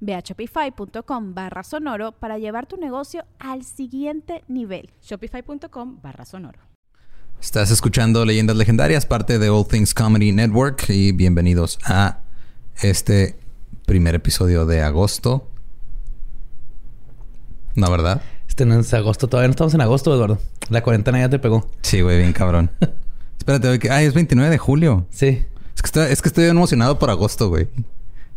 Ve a shopify.com barra sonoro para llevar tu negocio al siguiente nivel. Shopify.com barra sonoro. Estás escuchando Leyendas Legendarias, parte de All Things Comedy Network y bienvenidos a este primer episodio de agosto. ¿No, verdad? Este no es agosto, todavía no estamos en agosto, Eduardo. La cuarentena ya te pegó. Sí, güey, bien cabrón. Espérate, güey, que... Ay, es 29 de julio. Sí. Es que, estoy, es que estoy emocionado por agosto, güey.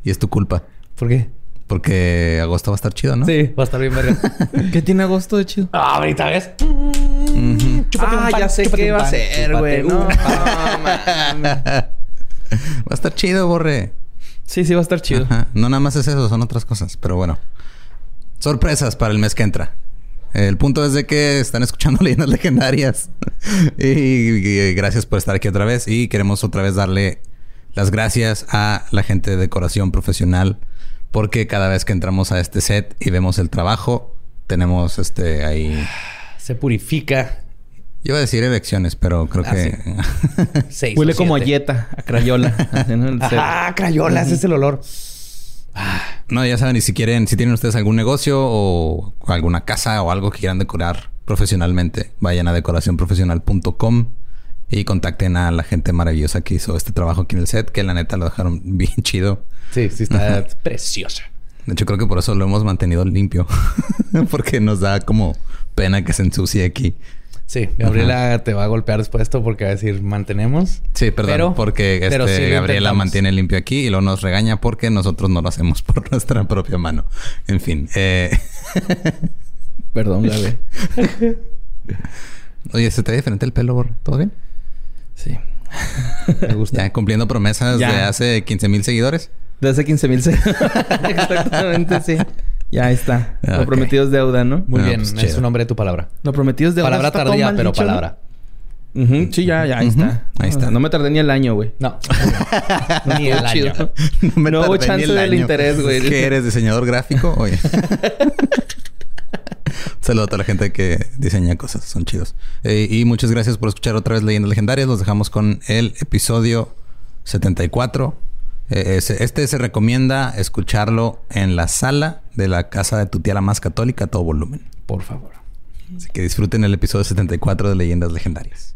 Y es tu culpa. ¿Por qué? Porque agosto va a estar chido, ¿no? Sí, va a estar bien verga. ¿Qué tiene agosto de chido? Ah, ahorita ves. Chúpate ah, ya sé qué va a ser, güey. No, Va a estar chido, borre. Sí, sí, va a estar chido. No nada más es eso, son otras cosas. Pero bueno. Sorpresas para el mes que entra. El punto es de que están escuchando leyendas legendarias. y, gracias por estar aquí otra vez. Y queremos otra vez darle las gracias a la gente de decoración profesional porque cada vez que entramos a este set y vemos el trabajo, tenemos este ahí... Se purifica. Yo iba a decir elecciones, pero creo ah, que... Huele como a yeta, a crayola. ah, crayola, ese es el olor. No, ya saben, y si quieren, si tienen ustedes algún negocio o alguna casa o algo que quieran decorar profesionalmente, vayan a decoracionprofesional.com y contacten a la gente maravillosa que hizo este trabajo aquí en el set, que la neta lo dejaron bien chido. Sí, sí, está preciosa. De hecho, creo que por eso lo hemos mantenido limpio. porque nos da como pena que se ensucie aquí. Sí, Gabriela te va a golpear después de esto porque va a decir mantenemos. Sí, perdón, porque este, Gabriela mantiene limpio aquí y luego nos regaña porque nosotros no lo hacemos por nuestra propia mano. En fin. Eh... perdón, Gaby. Oye, ¿se te ve diferente el pelo, ¿Todo bien? Sí. Me gusta. Ya cumpliendo promesas de hace 15 mil seguidores. De hace 15 mil Exactamente, sí. Ya está. Lo prometido es deuda, ¿no? Muy ah, bien. Pues es un nombre de tu palabra. Lo prometido es deuda. Palabra tardía, pero palabra. Sí, ya, ya, ahí está. Ahí está. No me tardé ni el año, güey. No. ni el año. No, me no hubo chance del interés, güey. ¿Qué eres? ¿Diseñador gráfico? Oye. Saludos a toda la gente que diseña cosas, son chidos. Eh, y muchas gracias por escuchar otra vez Leyendas Legendarias. Los dejamos con el episodio 74. Eh, este se recomienda escucharlo en la sala de la casa de tu tía la más católica a todo volumen. Por favor. Así que disfruten el episodio 74 de Leyendas Legendarias.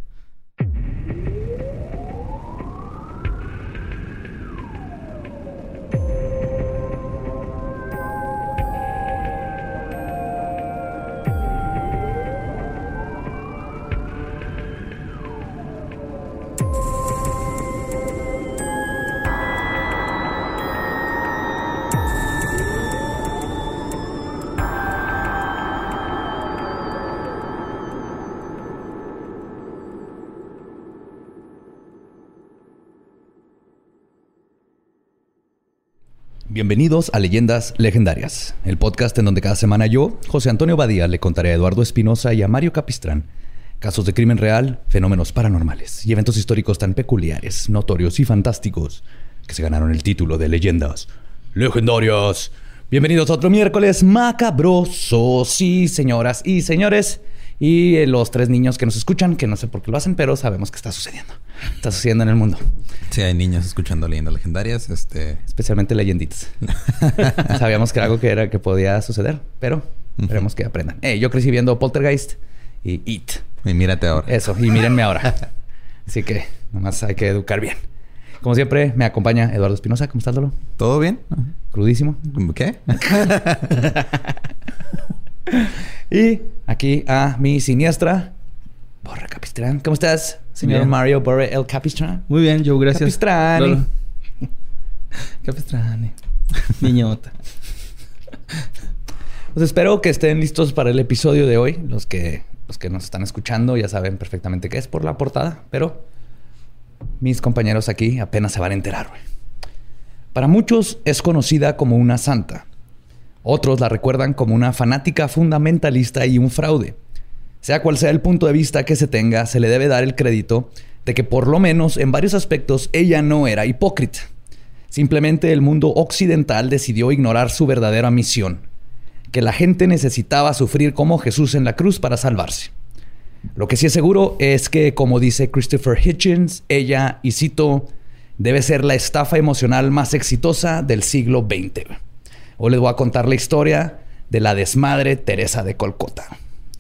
Bienvenidos a Leyendas Legendarias, el podcast en donde cada semana yo, José Antonio Badía, le contaré a Eduardo Espinosa y a Mario Capistrán casos de crimen real, fenómenos paranormales y eventos históricos tan peculiares, notorios y fantásticos que se ganaron el título de Leyendas Legendarias. Bienvenidos a otro miércoles macabroso, sí, señoras y señores. Y eh, los tres niños que nos escuchan, que no sé por qué lo hacen, pero sabemos que está sucediendo. Está sucediendo en el mundo. Sí, hay niños escuchando leyendas legendarias, este... Especialmente leyenditas. Sabíamos que era algo que era que podía suceder, pero esperemos que aprendan. Eh, yo crecí viendo Poltergeist y It. Y mírate ahora. Eso, y mírenme ahora. Así que nomás hay que educar bien. Como siempre, me acompaña Eduardo Espinosa. ¿Cómo estás, Lolo? ¿Todo bien? Crudísimo. ¿Qué? y aquí a mi siniestra. Borre Capistrán. ¿Cómo estás, señor Mario Borre El Capistrán? Muy bien, Joe, gracias. Capistrani. Capistrani. Niñota. Pues espero que estén listos para el episodio de hoy. Los que, los que nos están escuchando ya saben perfectamente qué es por la portada, pero mis compañeros aquí apenas se van a enterar. Para muchos es conocida como una santa. Otros la recuerdan como una fanática fundamentalista y un fraude. Sea cual sea el punto de vista que se tenga, se le debe dar el crédito de que por lo menos en varios aspectos ella no era hipócrita. Simplemente el mundo occidental decidió ignorar su verdadera misión, que la gente necesitaba sufrir como Jesús en la cruz para salvarse. Lo que sí es seguro es que, como dice Christopher Hitchens, ella, y cito, debe ser la estafa emocional más exitosa del siglo XX. Hoy les voy a contar la historia de la desmadre Teresa de Colcota.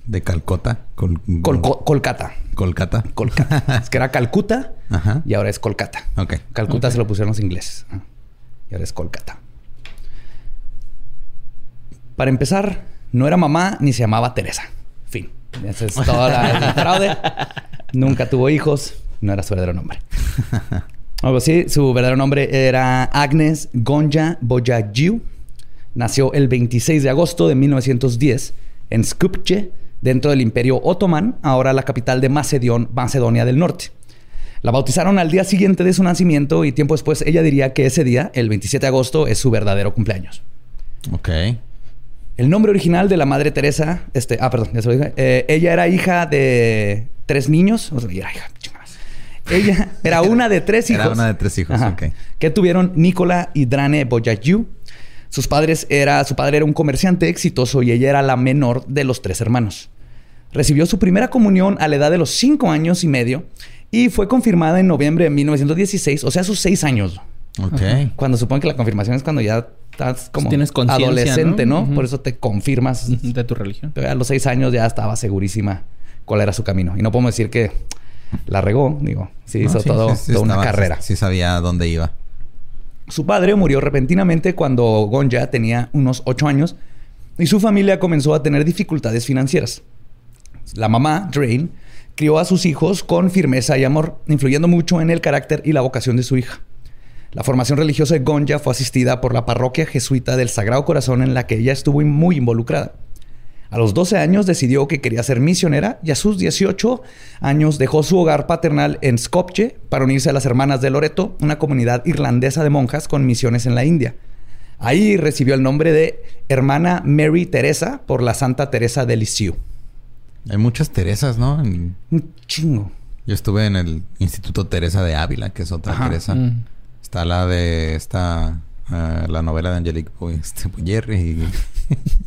¿De Calcota? Col Colcata. Colcata. Colcata. es que era Calcuta y ahora es Colcata. Ok. Calcuta se lo pusieron los ingleses. Y ahora es Colcata. Para empezar, no era mamá ni se llamaba Teresa. Fin. Esa es toda la, fraude. Nunca tuvo hijos. No era su verdadero nombre. Algo así. Su verdadero nombre era Agnes Gonja Boyajiu. Nació el 26 de agosto de 1910 en Skopje, dentro del Imperio Otomán, ahora la capital de Macedonia del Norte. La bautizaron al día siguiente de su nacimiento y tiempo después ella diría que ese día, el 27 de agosto, es su verdadero cumpleaños. Ok. El nombre original de la madre Teresa, este, ah, perdón, ya se lo dije. Eh, ella era hija de tres niños. O sea, ella era hija, Ella era una de tres hijos. Era una de tres hijos, ok. Que tuvieron Nicola y Drane Boyayu. Sus padres era, su padre era un comerciante exitoso y ella era la menor de los tres hermanos. Recibió su primera comunión a la edad de los cinco años y medio y fue confirmada en noviembre de 1916, o sea, sus seis años. Ok. Cuando supongo que la confirmación es cuando ya estás como Tienes adolescente, ¿no? Por eso te confirmas. De tu religión. a los seis años ya estaba segurísima cuál era su camino. Y no podemos decir que la regó, digo. Sí, hizo todo, toda una carrera. Sí, sabía dónde iba. Su padre murió repentinamente cuando Gonja tenía unos ocho años y su familia comenzó a tener dificultades financieras. La mamá, Drain, crió a sus hijos con firmeza y amor, influyendo mucho en el carácter y la vocación de su hija. La formación religiosa de Gonja fue asistida por la parroquia jesuita del Sagrado Corazón en la que ella estuvo muy involucrada. A los 12 años decidió que quería ser misionera y a sus 18 años dejó su hogar paternal en Skopje para unirse a las Hermanas de Loreto, una comunidad irlandesa de monjas con misiones en la India. Ahí recibió el nombre de Hermana Mary Teresa por la Santa Teresa de Lisieux. Hay muchas Teresas, ¿no? Un chingo. Yo estuve en el Instituto Teresa de Ávila, que es otra Teresa. Mm. Está la de esta... Eh, la novela de Angelique este, y...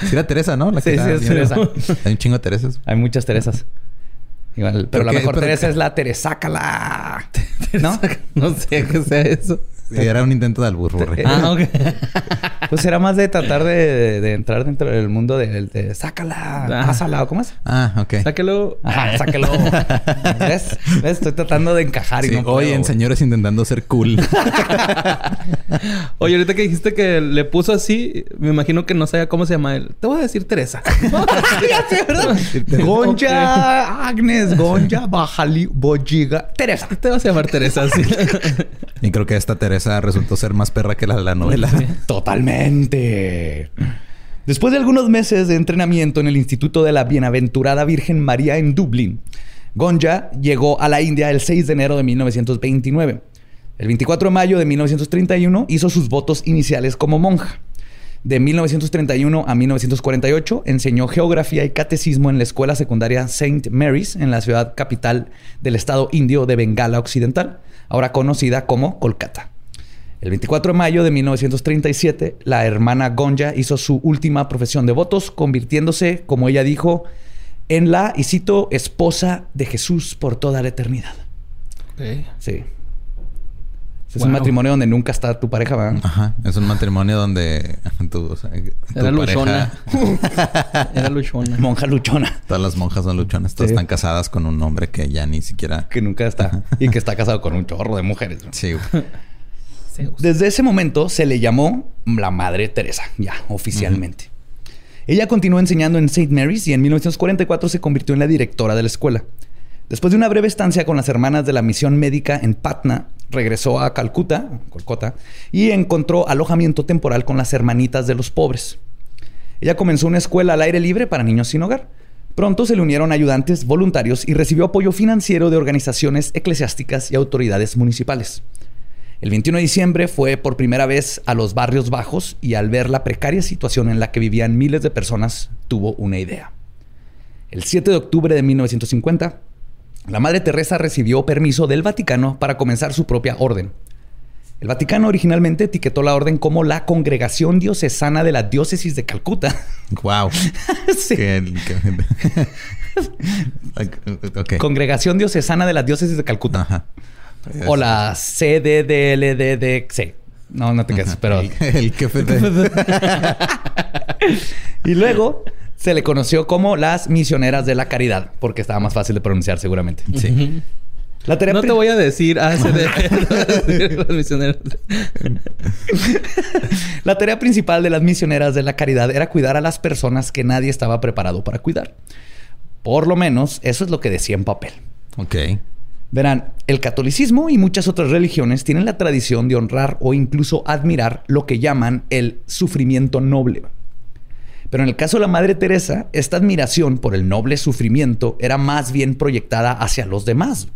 sí era Teresa, ¿no? sí, sí, es Teresa. Hay un chingo de Teresas. Hay muchas Teresas. Igual, pero, la mejor Teresa es la Teresácala. ¿No? no sé qué sea eso. Era un intento de alburro. ah, ok. pues era más de tratar de, entrar dentro del mundo de, sácala, ah. pásala, ¿cómo es? Ah, ok. Sáquelo. Ajá, sáquelo. ¿Ves? Estoy tratando de encajar y no Oye, en señores intentando ser cool. Oye, ahorita que dijiste que le puso así, me imagino que no sabía cómo se llama él. Te voy a decir Teresa. Gonja, Agnes, Gonja, Bajali, Bojiga, Teresa. Te vas a llamar Teresa, sí. y creo que esta Teresa esa resultó ser más perra que la de la novela. Totalmente. Después de algunos meses de entrenamiento en el Instituto de la Bienaventurada Virgen María en Dublín, Gonja llegó a la India el 6 de enero de 1929. El 24 de mayo de 1931 hizo sus votos iniciales como monja. De 1931 a 1948 enseñó geografía y catecismo en la escuela secundaria St. Mary's en la ciudad capital del estado indio de Bengala Occidental, ahora conocida como Kolkata. El 24 de mayo de 1937, la hermana Gonja hizo su última profesión de votos, convirtiéndose, como ella dijo, en la, y cito, esposa de Jesús por toda la eternidad. Sí. Es un matrimonio donde nunca está tu pareja, ¿verdad? Ajá. Es un matrimonio donde tu, Era luchona. Era luchona. Monja luchona. Todas las monjas son luchonas. Todas están casadas con un hombre que ya ni siquiera... Que nunca está. y que está casado con un chorro de mujeres. Sí. Desde ese momento se le llamó la Madre Teresa, ya oficialmente. Ella continuó enseñando en St. Mary's y en 1944 se convirtió en la directora de la escuela. Después de una breve estancia con las hermanas de la misión médica en Patna, regresó a Calcuta, Kolkata, y encontró alojamiento temporal con las hermanitas de los pobres. Ella comenzó una escuela al aire libre para niños sin hogar. Pronto se le unieron ayudantes voluntarios y recibió apoyo financiero de organizaciones eclesiásticas y autoridades municipales. El 21 de diciembre fue por primera vez a los barrios bajos y al ver la precaria situación en la que vivían miles de personas, tuvo una idea. El 7 de octubre de 1950, la Madre Teresa recibió permiso del Vaticano para comenzar su propia orden. El Vaticano originalmente etiquetó la orden como la Congregación Diocesana de la Diócesis de Calcuta. Wow. Sí. Que- que- ok. Congregación Diocesana de la Diócesis de Calcuta. Ajá. O la CDDLDDC. No, no te quedes, pero... El, el. Y luego se le conoció como las misioneras de la caridad, porque estaba más fácil de pronunciar seguramente. Sí. La tarea No te voy a decir ACD. misioneros. La tarea principal de las misioneras de la caridad era cuidar a las personas que nadie estaba preparado para cuidar. Por lo menos eso es lo que decía en papel. Ok. Verán, el catolicismo y muchas otras religiones tienen la tradición de honrar o incluso admirar lo que llaman el sufrimiento noble. Pero en el caso de la Madre Teresa, esta admiración por el noble sufrimiento era más bien proyectada hacia los demás.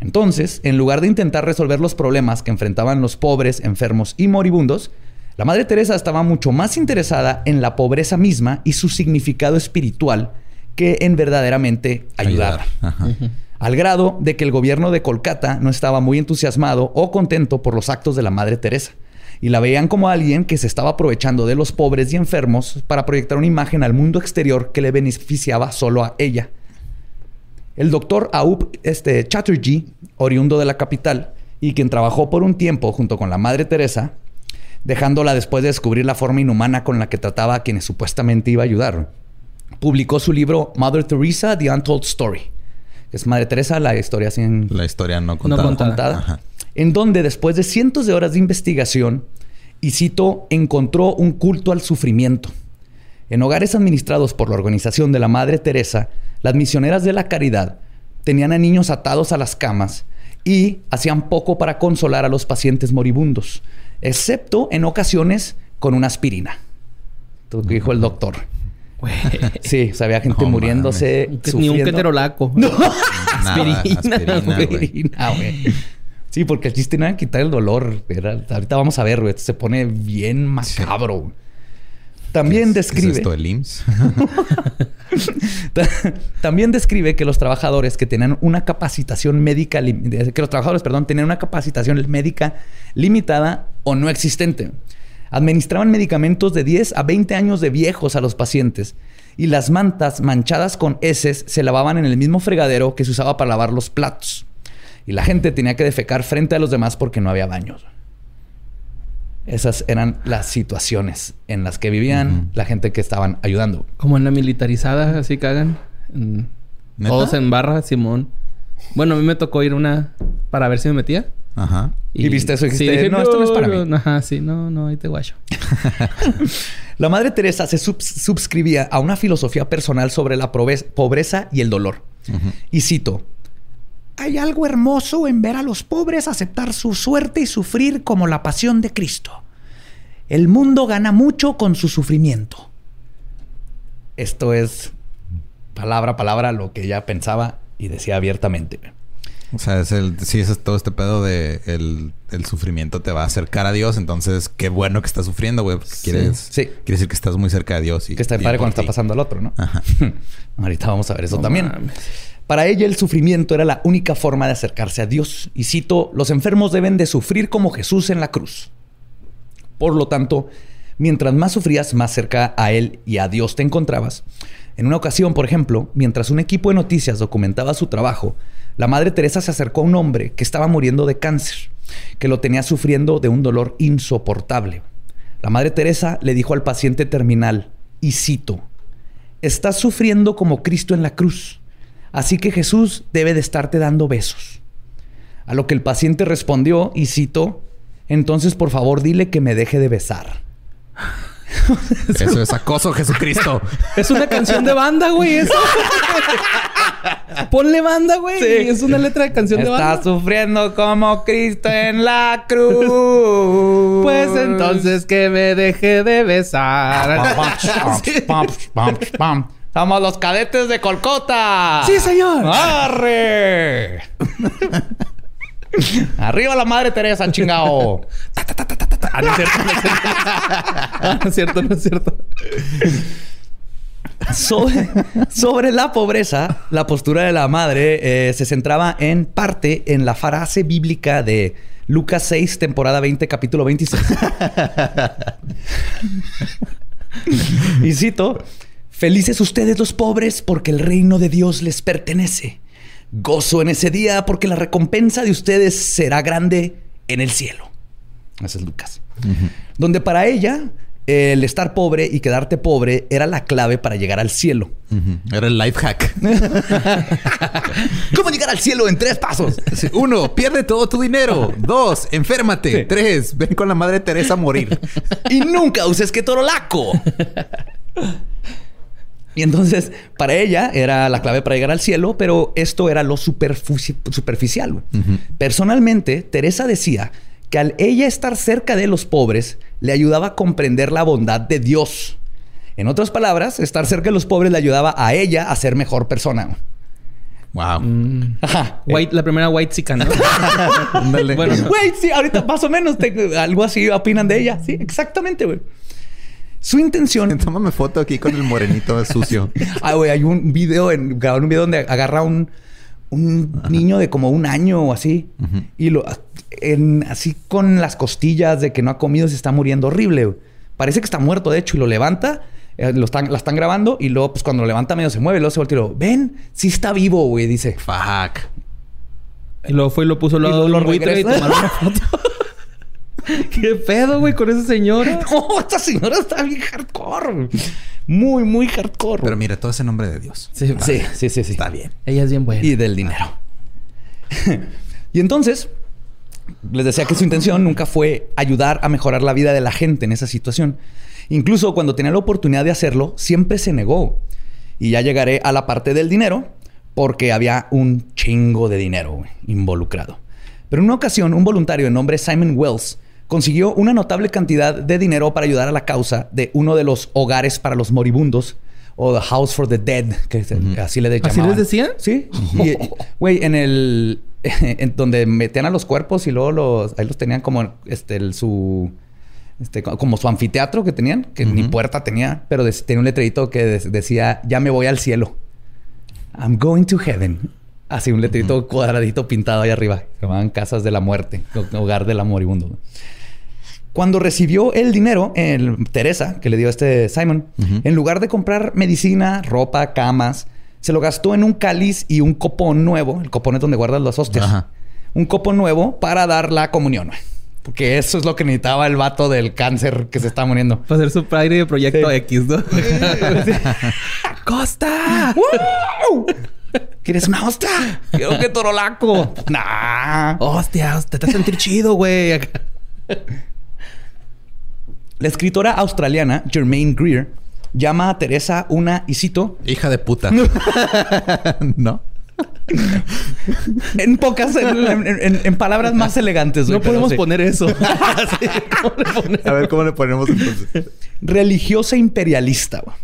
Entonces, en lugar de intentar resolver los problemas que enfrentaban los pobres, enfermos y moribundos, la Madre Teresa estaba mucho más interesada en la pobreza misma y su significado espiritual que en verdaderamente ayudar. Al grado de que el gobierno de Kolkata no estaba muy entusiasmado o contento por los actos de la Madre Teresa. Y la veían como alguien que se estaba aprovechando de los pobres y enfermos para proyectar una imagen al mundo exterior que le beneficiaba solo a ella. El doctor Aup este, Chatterjee, oriundo de la capital, y quien trabajó por un tiempo junto con la Madre Teresa, dejándola después de descubrir la forma inhumana con la que trataba a quienes supuestamente iba a ayudar, publicó su libro Mother Teresa, The Untold Story. que Es Madre Teresa, la historia sin La historia no contada. contada. contada, Ajá. En donde después de cientos de horas de investigación, y cito, encontró un culto al sufrimiento. En hogares administrados por la organización de la Madre Teresa, las misioneras de la caridad tenían a niños atados a las camas y hacían poco para consolar a los pacientes moribundos, excepto en ocasiones con una aspirina. Que dijo el doctor. Sí, o sea, había gente No muriéndose. Ni un keterolaco. Nada, Aspirina, aspirina, güey. Aspirina, güey. Sí, porque el chiste no era quitar el dolor. Era- ahorita vamos a ver, güey. Esto se pone bien macabro. También ¿Qué es- qué describe. es esto, el IMSS? Ta- También describe que los trabajadores que tenían una capacitación médica, que los trabajadores, perdón, tenían una capacitación médica limitada o no existente. Administraban medicamentos de 10 a 20 años de viejos a los pacientes y las mantas manchadas con heces se lavaban en el mismo fregadero que se usaba para lavar los platos. Y la gente tenía que defecar frente a los demás porque no había baños. Esas eran las situaciones en las que vivían la gente que estaban ayudando. Como en la militarizada, así cagan. ¿Neta? Todos en barra, Simón. Bueno, a mí me tocó ir una para ver si me metía. Ajá. ¿Y viste eso y sí, dije, "No, esto no es para mí"? Ajá, sí, no, no, ahí te guacho. La Madre Teresa se subs- subscribía a una filosofía personal sobre la pobreza y el dolor. Y cito, hay algo hermoso en ver a los pobres aceptar su suerte y sufrir como la pasión de Cristo. El mundo gana mucho con su sufrimiento. Esto es palabra a palabra lo que ella pensaba y decía abiertamente. O sea, es el, sí, es todo este pedo de el, el sufrimiento te va a acercar a Dios. Entonces, qué bueno que estás sufriendo, güey. Porque quieres, Sí. quiere decir que estás muy cerca de Dios. Y, Que está y padre cuando está pasando al otro, ¿no? Ajá. Ahorita vamos a ver eso No también. mames. Para ella el sufrimiento era la única forma de acercarse a Dios. Y cito, los enfermos deben de sufrir como Jesús en la cruz. Por lo tanto, mientras más sufrías, más cerca a Él y a Dios te encontrabas. En una ocasión, por ejemplo, mientras un equipo de noticias documentaba su trabajo, la Madre Teresa se acercó a un hombre que estaba muriendo de cáncer, que lo tenía sufriendo de un dolor insoportable. La Madre Teresa le dijo al paciente terminal, y cito, Estás sufriendo como Cristo en la cruz. Así que Jesús debe de estarte dando besos. A lo que el paciente respondió y cito, entonces por favor dile que me deje de besar. Eso es acoso, Jesucristo. Es una canción de banda, güey. Eso. Ponle banda, güey. Sí. Es una letra de canción de Está banda. sufriendo como Cristo en la cruz. Pues entonces que me deje de besar. Pam, pam, pam, pam. Somos los cadetes de Colcota. Sí, señor. ¡Arre! Arriba la madre Teresa, chingao. Ah, no es cierto, no es cierto. Ah, no es cierto, no es cierto. Sobre, sobre la pobreza, la postura de la madre eh, se centraba en parte en la frase bíblica de Lucas 6, temporada 20, capítulo 26. y cito, Felices ustedes los pobres porque el reino de Dios les pertenece. Gozo en ese día porque la recompensa de ustedes será grande en el cielo. Ese es Lucas. Donde para ella el estar pobre y quedarte pobre era la clave para llegar al cielo. Era el life hack. ¿Cómo llegar al cielo en tres pasos? Sí, Uno, pierde todo tu dinero. Dos, enférmate. Sí. Tres, ven con la madre Teresa a morir. y nunca uses que torolaco. Y entonces, para ella era la clave para llegar al cielo, pero esto era lo superficial. Personalmente, Teresa decía que al ella estar cerca de los pobres, le ayudaba a comprender la bondad de Dios. En otras palabras, estar cerca de los pobres le ayudaba a ella a ser mejor persona. güey. Wow. Ajá. White, la primera White Chica, ¿no? Bueno, Güey, sí, ahorita más o menos te- algo así opinan de ella. Sí, exactamente, güey. Su intención Tómame foto aquí con el morenito sucio. Ah, güey, hay un video, en, grabaron un video donde agarra un, un niño de como un año o así. Y lo en- así con las costillas de que no ha comido se está muriendo horrible. güey. Parece que está muerto, de hecho, y lo levanta. eh, lo están, la están grabando y luego, pues cuando lo levanta medio se mueve, luego se voltea y lo ven, sí está vivo, güey, dice. Fuck. y luego fue y lo puso al Y lado de un lo buitre y tomaron una foto. ¿Qué pedo, güey, con esa señora? No, esta señora está bien hardcore. Muy, muy hardcore. Pero mira, todo ese nombre de Dios. Sí, sí, sí, sí, sí. Está bien. Ella es bien buena. y del dinero. y entonces, les decía que su intención nunca fue ayudar a mejorar la vida de la gente en esa situación. Incluso cuando tenía la oportunidad de hacerlo, siempre se negó. Y ya llegaré a la parte del dinero, porque había un chingo de dinero involucrado. Pero en una ocasión, un voluntario de nombre Simon Wells consiguió una notable cantidad de dinero para ayudar a la causa de uno de los hogares para los moribundos o The House for the Dead, que así le ¿Así llamaban. les decían? Sí. Y, Güey, en el... en donde metían a los cuerpos y luego los... Ahí los tenían como este, el- su... Este, co- como su anfiteatro que tenían, que ni puerta tenía, pero tenía un letrerito que decía, ya me voy al cielo. I'm going to heaven. Así, un letrerito cuadradito pintado ahí arriba. Se llamaban casas de la muerte, ho- hogar del moribundo. Cuando recibió el dinero, el Teresa, que le dio a este Simon, en lugar de comprar medicina, ropa, camas, se lo gastó en un cáliz y un copón nuevo. El copón es donde guardan las hostias. Ajá. Un copón nuevo para dar la comunión. Porque eso es lo que necesitaba el vato del cáncer que se está muriendo. Para hacer su Pride de Proyecto Sí. X, ¿no? ¡Costa! ¡Wow! ¿Quieres una hostia? Quiero que torolaco. Nah. ¡Hostia! Te vas a sentir chido, güey. La escritora australiana Germaine Greer llama a Teresa una, y cito, Hija de puta. no. en pocas, en, en- en- en palabras más elegantes. güey, No podemos sí. poner eso. A ver cómo le ponemos entonces. Religiosa imperialista. güey.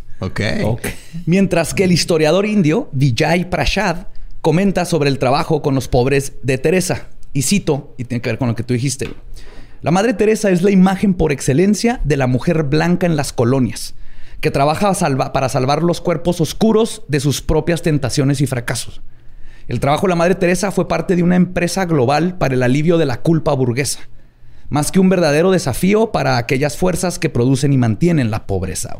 Ok. Mientras que el historiador indio Vijay Prashad comenta sobre el trabajo con los pobres de Teresa. Y cito, y tiene que ver con lo que tú dijiste. güey. La Madre Teresa es la imagen por excelencia de la mujer blanca en las colonias, que trabaja para salvar los cuerpos oscuros de sus propias tentaciones y fracasos. El trabajo de la Madre Teresa fue parte de una empresa global para el alivio de la culpa burguesa, más que un verdadero desafío para aquellas fuerzas que producen y mantienen la pobreza.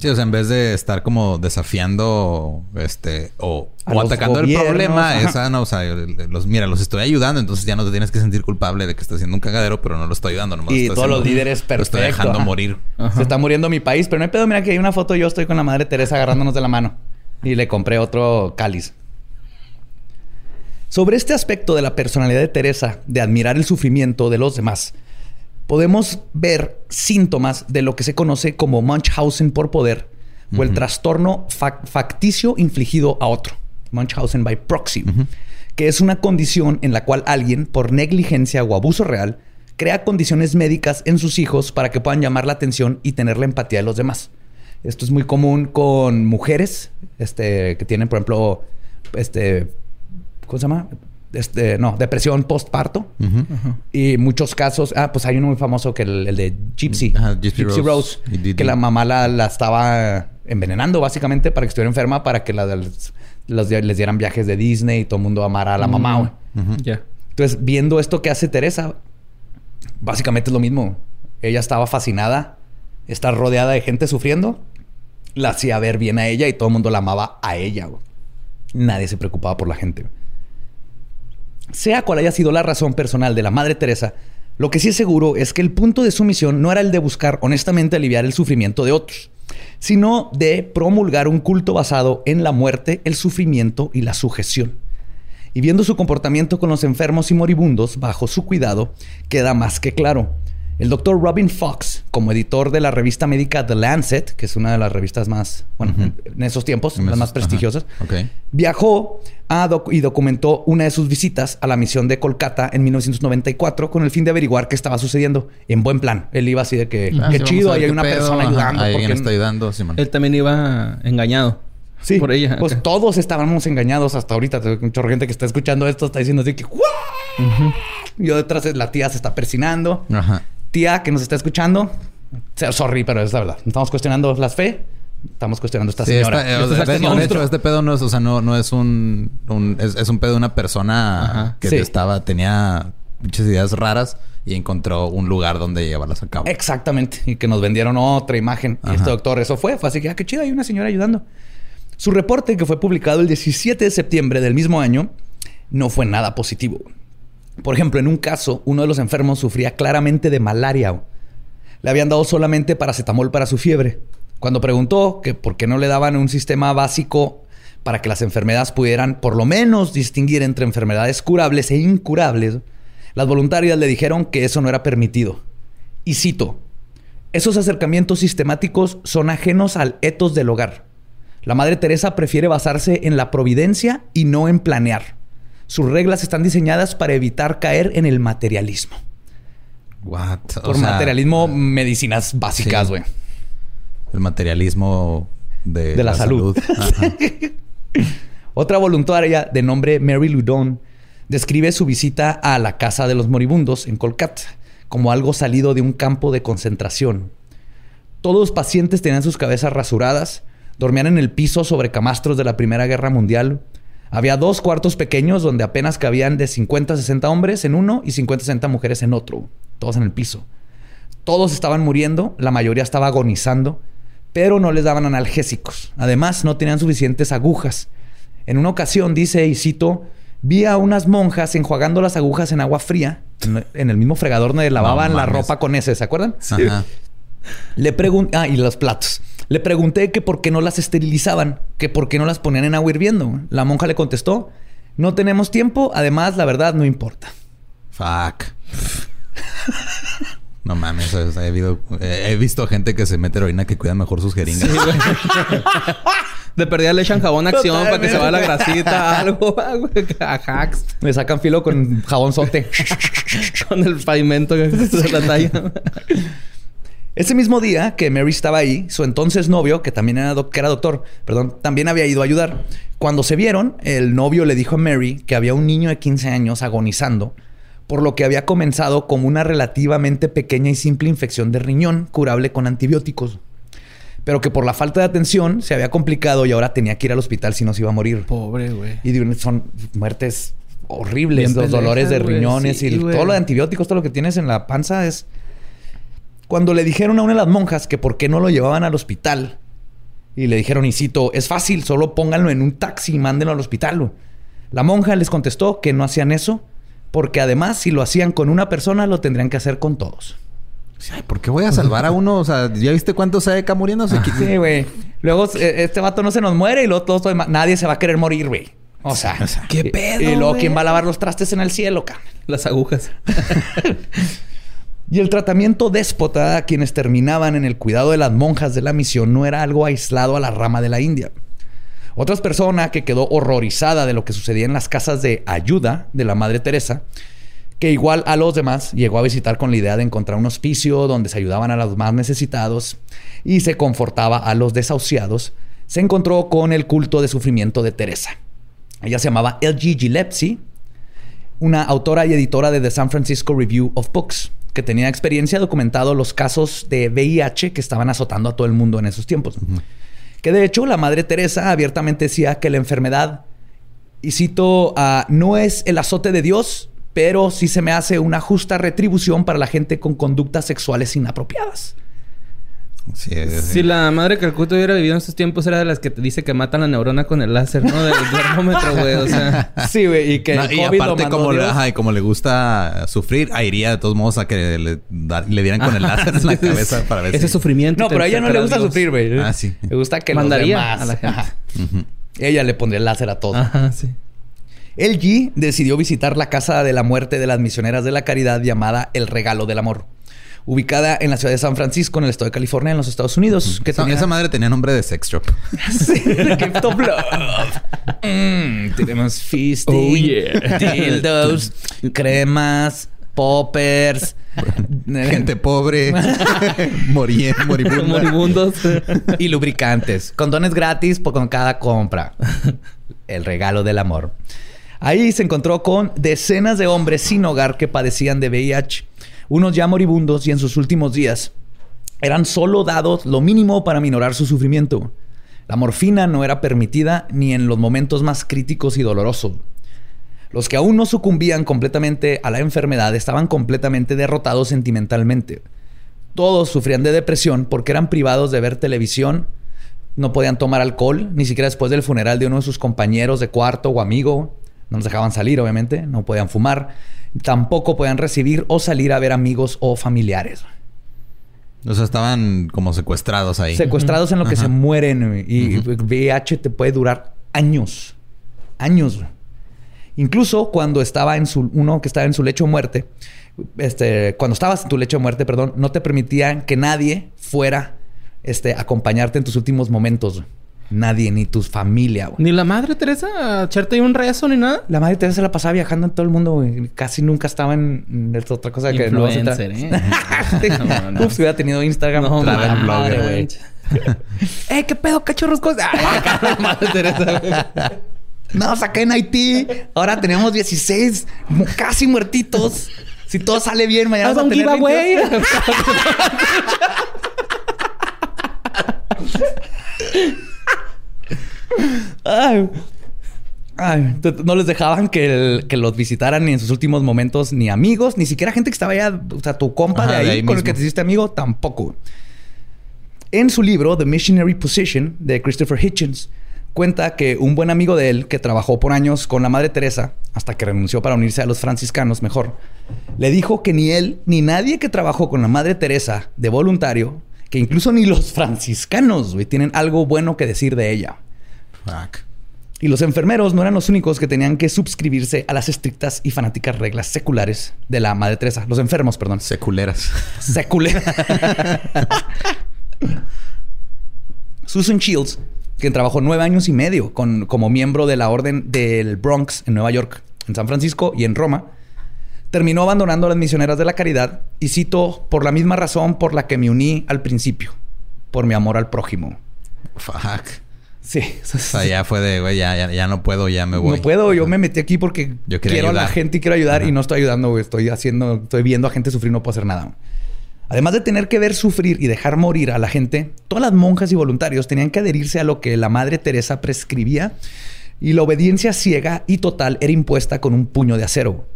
Sí, o sea, en vez de estar como desafiando este o, o atacando gobiernos, el problema, ajá. esa no, o sea, los, mira, los estoy ayudando, entonces ya no te tienes que sentir culpable de que estás haciendo un cagadero, pero no lo estoy ayudando, nomás Y todos los líderes Lo estoy dejando ajá. morir. Se está muriendo mi país, pero no hay pedo. Mira que hay una foto. Yo estoy con la madre Teresa agarrándonos de la mano. Y le compré otro cáliz. Sobre este aspecto de la personalidad de Teresa, de admirar el sufrimiento de los demás, podemos ver síntomas de lo que se conoce como Munchausen por poder o el trastorno facticio infligido a otro, Munchausen by proxy, que es una condición en la cual alguien, por negligencia o abuso real, crea condiciones médicas en sus hijos para que puedan llamar la atención y tener la empatía de los demás. Esto es muy común con mujeres este, que tienen, por ejemplo, este, ¿cómo se llama? Este, no, depresión postparto. Y muchos casos, ah, pues hay uno muy famoso que el, el de Gypsy, Gypsy, Rose, que la mamá la, la, estaba envenenando básicamente para que estuviera enferma, para que la, les dieran viajes de Disney y todo el mundo amara a la mamá. Ya. Entonces, viendo esto que hace Teresa, básicamente es lo mismo. Ella estaba fascinada, está rodeada de gente sufriendo, la hacía ver bien a ella y todo el mundo la amaba a ella. Nadie se preocupaba por la gente. Sea cual haya sido la razón personal de la Madre Teresa, lo que sí es seguro es que el punto de su misión no era el de buscar honestamente aliviar el sufrimiento de otros, sino de promulgar un culto basado en la muerte, el sufrimiento y la sujeción. Y viendo su comportamiento con los enfermos y moribundos bajo su cuidado, queda más que claro. El doctor Robin Fox, como editor de la revista médica The Lancet, que es una de las revistas más, bueno, en, esos tiempos, las más prestigiosas, viajó y documentó una de sus visitas a la misión de Kolkata en 1994 con el fin de averiguar qué estaba sucediendo en buen plan. Él iba así de que, ah, qué chido, ahí hay una persona ayudando. Alguien está ayudando, Él también iba engañado. Sí, por ella. Pues todos estábamos engañados hasta ahorita. Mucha gente que está escuchando esto está diciendo así que Yo detrás la tía se está persinando. Ajá tía que nos está escuchando, sorry, pero es la verdad. Estamos cuestionando la fe. Estamos cuestionando esta señora. Eh, de hecho, este pedo no es, o sea, no, no es un, es, un pedo de una persona que estaba, tenía muchas ideas raras y encontró un lugar donde llevarlas a cabo. Exactamente. Y que nos vendieron otra imagen. Y este doctor, eso fue. Fue así que, ah, qué chido, hay una señora ayudando. Su reporte, que fue publicado el 17 de septiembre del mismo año, no fue nada positivo. Por ejemplo, en un caso, uno de los enfermos sufría claramente de malaria. Le habían dado solamente paracetamol para su fiebre. Cuando preguntó que por qué no le daban un sistema básico para que las enfermedades pudieran por lo menos distinguir entre enfermedades curables e incurables, las voluntarias le dijeron que eso no era permitido. Y cito, esos acercamientos sistemáticos son ajenos al etos del hogar. La Madre Teresa prefiere basarse en la providencia y no en planear. Sus reglas están diseñadas para evitar caer en el materialismo. What? Por materialismo, medicinas básicas, güey. El materialismo de, la, salud. Otra voluntaria de nombre Mary Ludon describe su visita a la casa de los moribundos en Kolkata como algo salido de un campo de concentración. Todos los pacientes tenían sus cabezas rasuradas, dormían en el piso sobre camastros de la Primera Guerra Mundial había dos cuartos pequeños donde apenas cabían de 50 a 60 hombres en uno y 50 a 60 mujeres en otro, todos en el piso. Todos estaban muriendo, la mayoría estaba agonizando, pero no les daban analgésicos. Además, no tenían suficientes agujas. En una ocasión, dice, y cito, vi a unas monjas enjuagando las agujas en agua fría, en el mismo fregador donde lavaban la ropa con ese, ¿se acuerdan? Le pregunté, ah, y los platos. Le pregunté que por qué no las esterilizaban, que por qué no las ponían en agua hirviendo. La monja le contestó, no tenemos tiempo, además la verdad no importa. Fuck. No mames, he, visto gente que se mete heroína que cuida mejor sus jeringas. De perdida le echan jabón acción para que se vaya la grasita, algo, a hacks. Me sacan filo con jabón sote. con el pavimento que se la talla. Ese mismo día que Mary estaba ahí, su entonces novio, que también era, que era doctor, perdón, también había ido a ayudar. Cuando se vieron, el novio le dijo a Mary que había un niño de 15 años agonizando, por lo que había comenzado como una relativamente pequeña y simple infección de riñón curable con antibióticos. Pero que por la falta de atención se había complicado y ahora tenía que ir al hospital si no se iba a morir. Pobre, güey. Y son muertes horribles, los dolores de riñones y todo lo de antibióticos, todo lo que tienes en la panza es cuando le dijeron a una de las monjas que por qué no lo llevaban al hospital, y le dijeron, y cito, es fácil, solo pónganlo en un taxi y mándenlo al hospital. La monja les contestó que no hacían eso, porque además si lo hacían con una persona, lo tendrían que hacer con todos. Ay, ¿por qué voy a salvar a uno? O sea, ¿ya viste cuántos se acá muriéndose? sí, güey. Luego eh, este vato no se nos muere y luego todos, nadie se va a querer morir, güey. O sea, ¿qué pedo? Y, luego, ¿quién va a lavar los trastes en el cielo, Las agujas. Y el tratamiento déspota a quienes terminaban en el cuidado de las monjas de la misión no era algo aislado a la rama de la India. Otra persona que quedó horrorizada de lo que sucedía en las casas de ayuda de la Madre Teresa, que igual a los demás llegó a visitar con la idea de encontrar un hospicio donde se ayudaban a los más necesitados y se confortaba a los desahuciados, se encontró con el culto de sufrimiento de Teresa. Ella se llamaba L.G. Gillespie, una autora y editora de The San Francisco Review of Books que tenía experiencia documentado los casos de VIH que estaban azotando a todo el mundo en esos tiempos. Que de hecho la Madre Teresa abiertamente decía que la enfermedad, y cito, ah, no es el azote de Dios, pero sí se me hace una justa retribución para la gente con conductas sexuales inapropiadas. Si la madre Calcuta hubiera vivido en esos tiempos, era de las que te dice que matan la neurona con el láser, ¿no? Del termómetro, güey. O sea. Sí, güey. Y que. y aparte, como, le, y como le gusta sufrir, iría de todos modos a que le, le dieran con el láser en la cabeza para ver Ese sufrimiento. No, pero a ella no le gusta sufrir, güey. Ah, sí. Le gusta que Mandaría los demás... a la gente. Ella le pondría el láser a todo. Ajá, sí. El G decidió visitar la casa de la muerte de las misioneras de la caridad llamada El Regalo del Amor ubicada en la ciudad de San Francisco, en el estado de California, en los Estados Unidos. Que Esa madre tenía nombre de sex shop. sí, of Love. Mm, tenemos fisting, Oh, yeah. dildos, cremas, poppers. Gente pobre, moribunda. Moribundos. y lubricantes. Condones gratis por con cada compra. El regalo del amor. Ahí se encontró con decenas de hombres sin hogar que padecían de VIH unos ya moribundos y en sus últimos días, eran solo dados lo mínimo para minorar su sufrimiento. La morfina no era permitida ni en los momentos más críticos y dolorosos. Los que aún no sucumbían completamente a la enfermedad estaban completamente derrotados sentimentalmente. Todos sufrían de depresión porque eran privados de ver televisión, no podían tomar alcohol, ni siquiera después del funeral de uno de sus compañeros de cuarto o amigo. No nos dejaban salir, obviamente, no podían fumar tampoco podían recibir o salir a ver amigos o familiares. O sea, estaban como secuestrados ahí. Secuestrados en lo que se mueren. Y VIH te puede durar años. Años. Incluso cuando estaba en su... Uno que estaba en su lecho de muerte. Este... Cuando estabas en tu lecho de muerte, perdón. No te permitían que nadie fuera... Este... Acompañarte en tus últimos momentos. Nadie, ni tu familia, güey. Ni la madre Teresa echarte un rezo ni nada. La madre Teresa la pasaba viajando en todo el mundo, güey. Casi nunca estaba en, esta otra cosa que no Influencer, ¿eh? no, no. Uf, si hubiera tenido Instagram. No, la madre, güey. ¡Eh, qué pedo, cachorros! la madre Teresa, No, saqué en Haití. Ahora tenemos 16 casi muertitos. Si todo sale bien, mañana Haz un giveaway. Ay. Ay, no les dejaban que, que, los visitaran ni en sus últimos momentos, ni amigos, ni siquiera gente que estaba allá, o sea, tu compa de, ahí, de, ahí, con el que te hiciste amigo, tampoco. En su libro, The Missionary Position, de Christopher Hitchens, cuenta que un buen amigo de él, que trabajó por años con la Madre Teresa, hasta que renunció para unirse a los franciscanos mejor, le dijo que ni él, ni nadie que trabajó con la Madre Teresa de voluntario, que incluso ni los franciscanos, güey, tienen algo bueno que decir de ella. Fuck. Y los enfermeros no eran los únicos que tenían que suscribirse a las estrictas y fanáticas reglas seculares de la Madre Teresa. Los enfermos, perdón. Seculeras. Seculeras. Susan Shields, quien trabajó nueve años y medio con, como miembro de la Orden del Bronx en Nueva York, en San Francisco y en Roma, terminó abandonando a las misioneras de la caridad y cito por la misma razón por la que me uní al principio, por mi amor al prójimo. Fuck. Sí. O sea, ya fue de, güey, ya, ya, ya, no puedo, ya me voy. No puedo, yo me metí aquí porque yo quiero ayudar. a la gente y quiero ayudar Ajá. y no estoy ayudando, güey. Estoy haciendo, estoy viendo a gente sufrir, no puedo hacer nada. Además de tener que ver sufrir y dejar morir a la gente, todas las monjas y voluntarios tenían que adherirse a lo que la Madre Teresa prescribía y la obediencia ciega y total era impuesta con un puño de acero.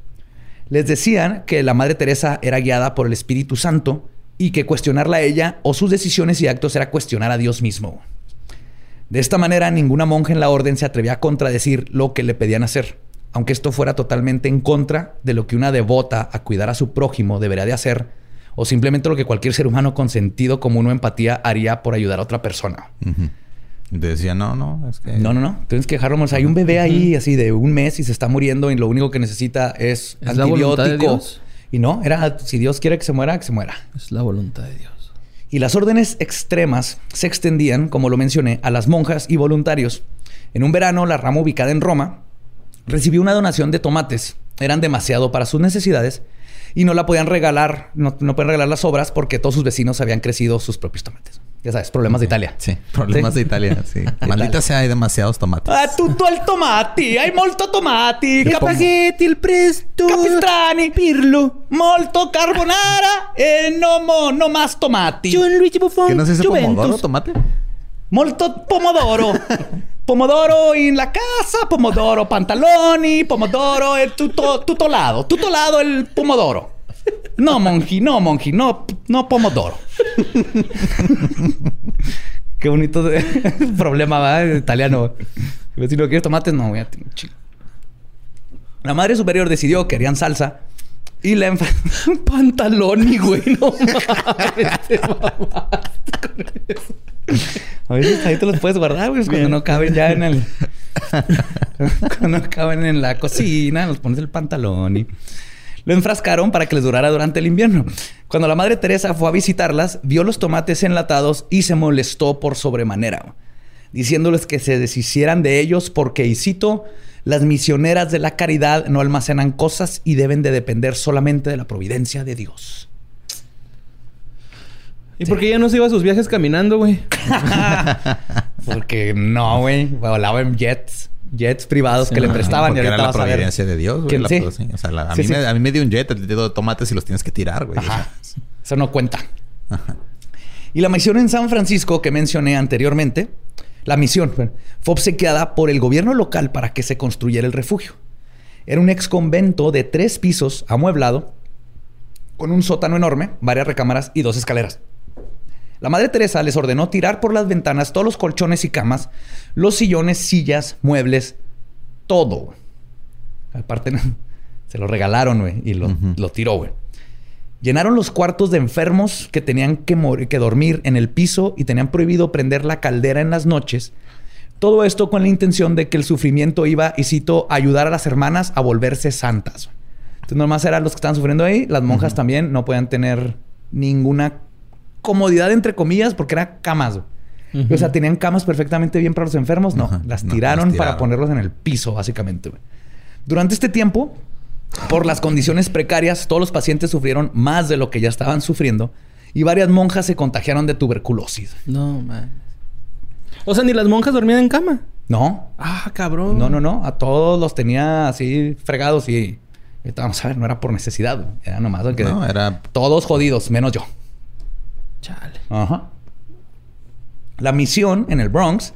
Les decían que la Madre Teresa era guiada por el Espíritu Santo y que cuestionarla a ella o sus decisiones y actos era cuestionar a Dios mismo. De esta manera, ninguna monja en la orden se atrevía a contradecir lo que le pedían hacer, aunque esto fuera totalmente en contra de lo que una devota a cuidar a su prójimo debería de hacer, o simplemente lo que cualquier ser humano con sentido común o empatía haría por ayudar a otra persona. Uh -huh. Decía, no, no, es que... No, no, no. Tienes que dejarlo. O sea, hay un bebé ahí así de un mes y se está muriendo y lo único que necesita es, ¿Es la voluntad de antibiótico. Dios? Y no, era si Dios quiere que se muera, que se muera. Es la voluntad de Dios. Y las órdenes extremas se extendían, como lo mencioné, a las monjas y voluntarios. En un verano, la rama ubicada en Roma recibió una donación de tomates. Eran demasiado para sus necesidades y no la podían regalar, no, no pueden regalar las obras porque todos sus vecinos habían crecido sus propios tomates. Ya sabes, problemas de Italia. Sí, problemas Sí. de Italia, sí. Maldita sea, hay demasiados tomates. Ah, tutto il tomati, hai molto tomati, Spaghetti, il presto. capistrani, pirlo, molto carbonara e no, mo, no más tomati. Luigi Buffon. ¿Qué no se dice Juventus. pomodoro, tomate? Molto pomodoro. pomodoro in la casa, pomodoro pantaloni, pomodoro è tutto, tutto lado, tutto lado il pomodoro. No, monji, no, monji, no, no pomodoro. Qué bonito problema, ¿va? Italiano. Si no quieres tomates, no, voy a tener chico. La madre superior decidió que querían salsa y la enfa- Pantaloni, güey. No mames. te. A veces ahí te los puedes guardar, güey. Cuando no caben ya en el... cuando no caben en la cocina, los pones el pantalón y... Lo enfrascaron para que les durara durante el invierno. Cuando la Madre Teresa fue a visitarlas, vio los tomates enlatados y se molestó por sobremanera, diciéndoles que se deshicieran de ellos porque, y cito, las misioneras de la caridad no almacenan cosas y deben de depender solamente de la providencia de Dios. ¿Y por qué ya no se iba a sus viajes caminando, güey? Porque no, güey. Volaba en jets. Jets privados que le prestaban y era la vas a ver. providencia de Dios, güey. ¿Quién? La- Sí. sí. O sea, la- a, mí. Me, a mí me dio un jet, te dio tomates y los tienes que tirar, güey. O Ajá. sea, Eso no cuenta. Y la misión en San Francisco que mencioné anteriormente, la misión fue obsequiada por el gobierno local para que se construyera el refugio. Era un ex convento de tres pisos amueblado, con un sótano enorme, varias recámaras y dos escaleras. La Madre Teresa les ordenó tirar por las ventanas todos los colchones y camas, los sillones, sillas, muebles, todo. Aparte, se lo regalaron, güey, y lo, tiró, güey. Llenaron los cuartos de enfermos que tenían que dormir en el piso y tenían prohibido prender la caldera en las noches. Todo esto con la intención de que el sufrimiento iba, y cito, a ayudar a las hermanas a volverse santas. Entonces, nomás eran los que estaban sufriendo ahí. Las monjas también no podían tener ninguna comodidad, entre comillas, porque eran camas. güey. O sea, tenían camas perfectamente bien para los enfermos. No, las, No, tiraron para ponerlos en el piso, básicamente. Durante este tiempo, por las condiciones precarias, todos los pacientes sufrieron más de lo que ya estaban sufriendo y varias monjas se contagiaron de tuberculosis. No, man. O sea, ni las monjas dormían en cama. No, Ah, cabrón. no, no, no. A todos los tenía así fregados y... Vamos a ver, no era por necesidad. Era nomás que... no, era... Todos jodidos, menos yo. Chale. Ajá. La misión en el Bronx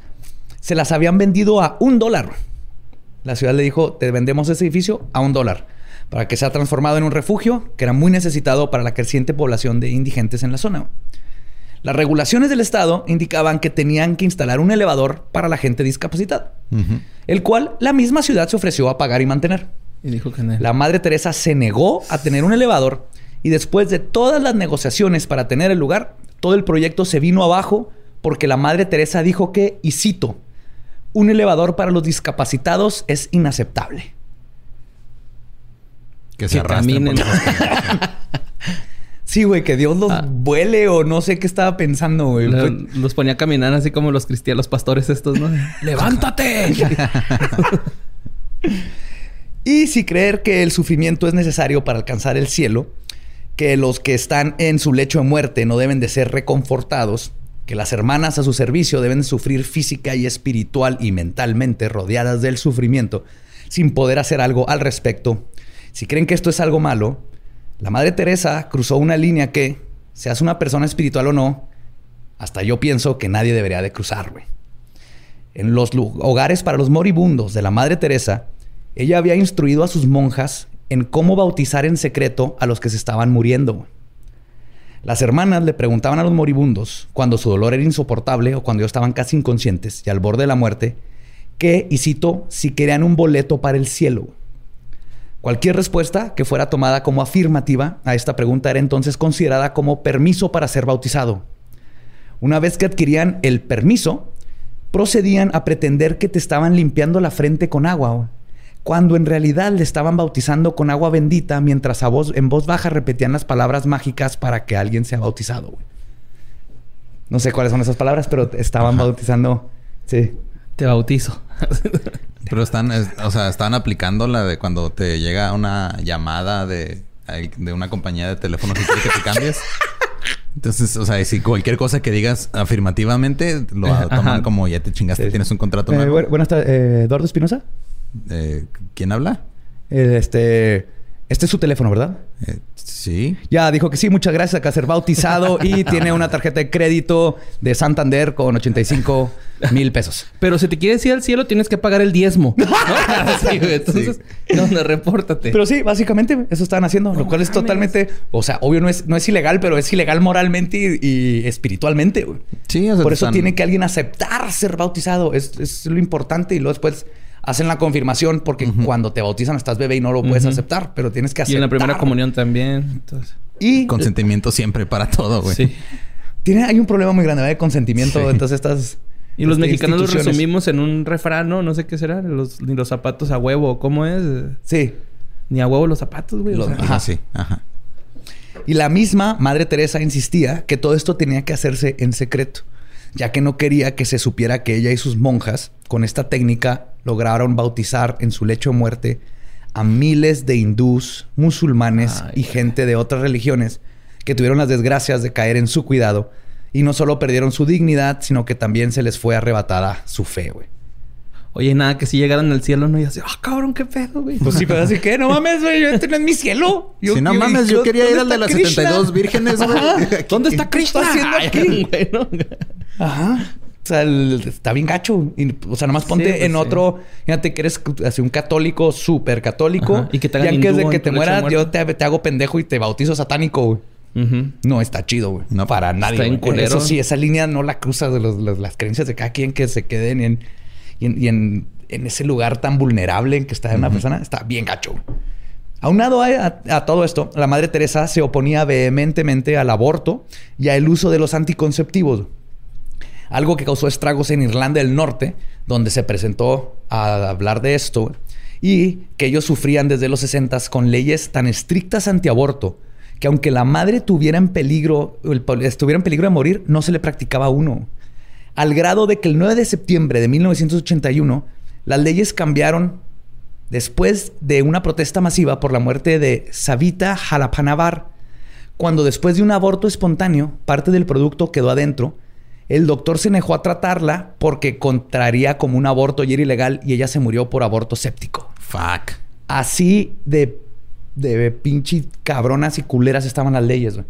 se las habían vendido a un dólar. La ciudad le dijo, te vendemos ese edificio a un dólar para que sea transformado en un refugio que era muy necesitado para la creciente población de indigentes en la zona. Las regulaciones del Estado indicaban que tenían que instalar un elevador para la gente discapacitada, el cual la misma ciudad se ofreció a pagar y mantener. Y dijo que no. La Madre Teresa se negó a tener un elevador y después de todas las negociaciones para tener el lugar, todo el proyecto se vino abajo porque la Madre Teresa dijo que, y cito, un elevador para los discapacitados es inaceptable. Que se Que por Sí, güey, que Dios los Ah. vuele o no sé qué estaba pensando, güey. Lo- los ponía a caminar así como los cristianos, los pastores estos, ¿no? ¡Levántate! y si creer que el sufrimiento es necesario para alcanzar el cielo, que los que están en su lecho de muerte no deben de ser reconfortados, que las hermanas a su servicio deben sufrir física y espiritual y mentalmente rodeadas del sufrimiento sin poder hacer algo al respecto. Si creen que esto es algo malo, la Madre Teresa cruzó una línea que, seas una persona espiritual o no, hasta yo pienso que nadie debería de cruzar. En los hogares para los moribundos de la Madre Teresa, ella había instruido a sus monjas en cómo bautizar en secreto a los que se estaban muriendo. Las hermanas le preguntaban a los moribundos, cuando su dolor era insoportable o cuando estaban casi inconscientes y al borde de la muerte, que, y cito, si querían un boleto para el cielo. Cualquier respuesta que fuera tomada como afirmativa a esta pregunta era entonces considerada como permiso para ser bautizado. Una vez que adquirían el permiso, procedían a pretender que te estaban limpiando la frente con agua. Cuando en realidad le estaban bautizando con agua bendita mientras a voz, en voz baja repetían las palabras mágicas para que alguien sea bautizado. güey. No sé cuáles son esas palabras, pero estaban bautizando. Sí. Te bautizo. Pero están, es- o sea, están aplicando la de cuando te llega una llamada de, de una compañía de teléfonos y quiere que te cambies. Entonces, o sea, si cualquier cosa que digas afirmativamente, lo Ajá. toman como ya te chingaste, Sí. tienes un contrato Eh, nuevo. bu- buenas tardes, eh, Eduardo Espinosa. Eh, ¿Quién habla? Este, este es su teléfono, ¿verdad? Eh, sí. Ya dijo que sí, muchas gracias. Acá ser bautizado y tiene una tarjeta de crédito de Santander con 85 mil pesos. Pero si te quieres ir al cielo, tienes que pagar el diezmo. ¿no? Sí, güey. Entonces, ¿dónde? Repórtate. Pero sí, básicamente eso estaban haciendo, lo cual es totalmente, o sea, obvio no es, no es ilegal, pero es ilegal moralmente y, y espiritualmente. güey. Sí, o sea, Por eso están- tiene que alguien aceptar ser bautizado. Es, es lo importante y luego después hacen la confirmación porque cuando te bautizan estás bebé y no lo puedes aceptar, pero tienes que y aceptar. en la primera comunión también. Entonces, Y Consentimiento siempre para todo, güey. sí. tiene, hay un problema muy grande ¿verdad? de consentimiento. Sí. Entonces estas... Y los este, mexicanos lo instituciones- resumimos en un refrán, ¿no? No sé qué será. Los, ni los zapatos a huevo. ¿Cómo es? Sí. Ni a huevo los zapatos, güey. o Los- sea, Ajá, sí. Ajá. Y la misma Madre Teresa insistía que todo esto tenía que hacerse en secreto, ya que no quería que se supiera que ella y sus monjas, con esta técnica, lograron bautizar en su lecho de muerte a miles de hindús, musulmanes Ay, y gente de otras religiones que tuvieron las desgracias de caer en su cuidado y no solo perdieron su dignidad, sino que también se les fue arrebatada su fe, güey. Oye, nada, que si llegaran al cielo, no, y así, ah, cabrón, qué pedo, güey. Pues sí, pero así que no mames, güey, este no es mi cielo. Yo- si no yo- mames, yo quería ir ¿dónde al de las Krishna? 72 vírgenes, güey. ¿Dónde está ¿Qué está Krishna? haciendo aquí? güey, ¿no? Ajá. O sea, el- está bien gacho. Y, o sea, nomás ponte Sí, pues en sí. otro... Fíjate que eres así un católico, súper católico. Ajá. Y que te hagan antes de hindú que en te mueras, yo te, te hago pendejo y te bautizo satánico, güey. Ujú. No, está chido, güey. No, para nadie. está culero. Eso sí, esa línea no la cruzas de los- los- las creencias de cada quien que se queden en, y en, y en, en ese lugar tan vulnerable en que está una persona. Está bien gacho. Aunado a, todo esto, la Madre Teresa se oponía vehementemente al aborto y al uso de los anticonceptivos. Algo que causó estragos en Irlanda del Norte, donde se presentó a hablar de esto, y que ellos sufrían desde los 60 con leyes tan estrictas antiaborto que aunque la madre tuviera en peligro, el- estuviera en peligro de morir, no se le practicaba a uno. Al grado de que el 9 de septiembre de 1981, las leyes cambiaron después de una protesta masiva por la muerte de Savita Jalapanavar, cuando después de un aborto espontáneo, parte del producto quedó adentro, el doctor se negó a tratarla porque contraría como un aborto y era ilegal y ella se murió por aborto séptico. Fuck. Así de, de pinche cabronas y culeras estaban las leyes, güey.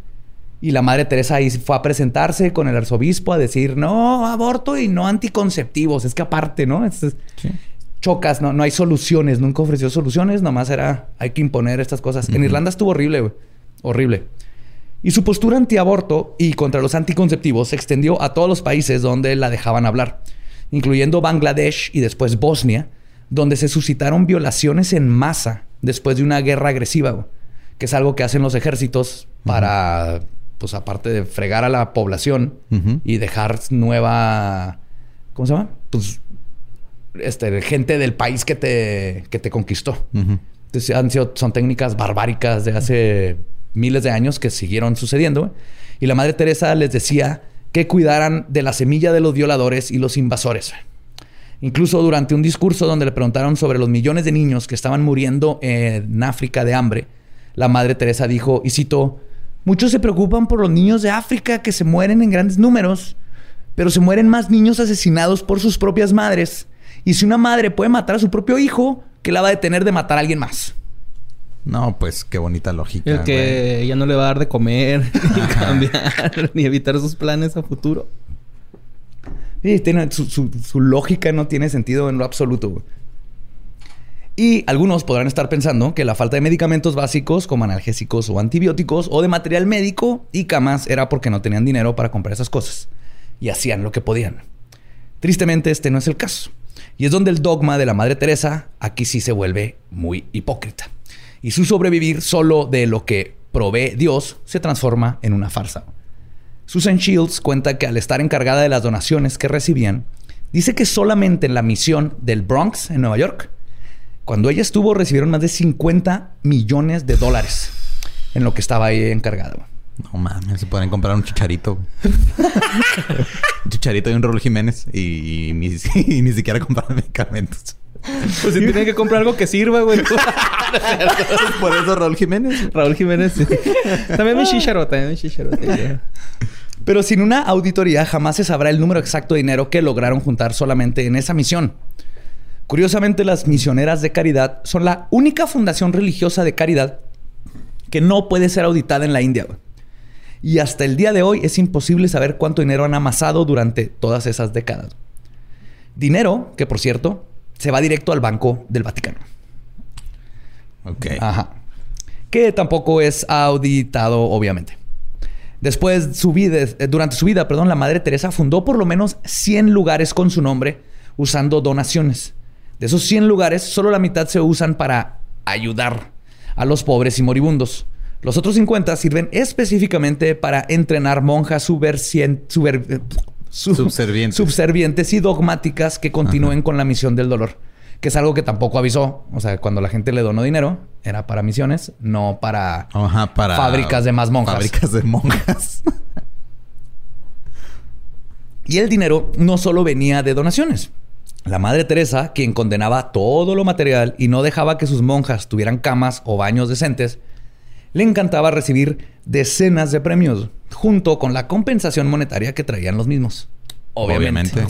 Y la madre Teresa ahí fue a presentarse con el arzobispo a decir, no, aborto y no anticonceptivos. Es que aparte, ¿no? Es- es- Chocas, no, no hay soluciones. Nunca ofreció soluciones, nomás era, hay que imponer estas cosas. En Irlanda estuvo horrible, güey. Horrible. Y su postura antiaborto y contra los anticonceptivos se extendió a todos los países donde la dejaban hablar, incluyendo Bangladesh y después Bosnia, donde se suscitaron violaciones en masa después de una guerra agresiva, güey, que es algo que hacen los ejércitos para, pues aparte de fregar a la población y dejar nueva, ¿cómo se llama? Pues este, gente del país que te, que te conquistó. Entonces, han sido, son técnicas barbáricas de hace miles de años que siguieron sucediendo. Y la Madre Teresa les decía que cuidaran de la semilla de los violadores y los invasores. Incluso durante un discurso donde le preguntaron sobre los millones de niños que estaban muriendo en África de hambre, la Madre Teresa dijo, y cito, muchos se preocupan por los niños de África que se mueren en grandes números, pero se mueren más niños asesinados por sus propias madres. Y si una madre puede matar a su propio hijo, ¿qué la va a detener de matar a alguien más? No, pues qué bonita lógica. El que ya no le va a dar de comer, ni cambiar, ni evitar sus planes a futuro. Sí, tiene, su, su- su lógica no tiene sentido en lo absoluto. güey. Y algunos podrán estar pensando que la falta de medicamentos básicos como analgésicos o antibióticos o de material médico y camas era porque no tenían dinero para comprar esas cosas y hacían lo que podían. Tristemente este no es el caso. Y es donde el dogma de la Madre Teresa aquí sí se vuelve muy hipócrita. Y su sobrevivir solo de lo que provee Dios se transforma en una farsa. Susan Shields cuenta que al estar encargada de las donaciones que recibían, dice que solamente en la misión del Bronx, en Nueva York, Cuando ella estuvo, recibieron más de 50 millones de dólares en lo que estaba ahí encargada. No mames, se pueden comprar un chicharito. un chicharito y un Raúl Jiménez y, ni, siquiera comprar medicamentos. Pues si tienen que comprar algo que sirva, güey. Por eso Raúl Jiménez. Raúl Jiménez. También mi chicharo, también mi chicharo. Pero sin una auditoría jamás se sabrá el número exacto de dinero que lograron juntar solamente en esa misión. Curiosamente, las misioneras de caridad son la única fundación religiosa de caridad que no puede ser auditada en la India. Y hasta el día de hoy es imposible saber cuánto dinero han amasado durante todas esas décadas. Dinero que, por cierto, se va directo al Banco del Vaticano. Ok. Ajá. Que tampoco es auditado, obviamente. Después, su vida, eh, durante su vida, perdón, la Madre Teresa fundó por lo menos 100 lugares con su nombre usando donaciones. De esos 100 lugares, solo la mitad se usan para ayudar a los pobres y moribundos. Los otros 50 sirven específicamente para entrenar monjas subservientes. y dogmáticas que continúen con la misión del dolor. Que es algo que tampoco avisó. O sea, cuando la gente le donó dinero, era para misiones, no para, para fábricas de más monjas. Fábricas de monjas. y el dinero no solo venía de donaciones. La Madre Teresa, quien condenaba todo lo material y no dejaba que sus monjas tuvieran camas o baños decentes, le encantaba recibir decenas de premios, junto con la compensación monetaria que traían los mismos. Obviamente.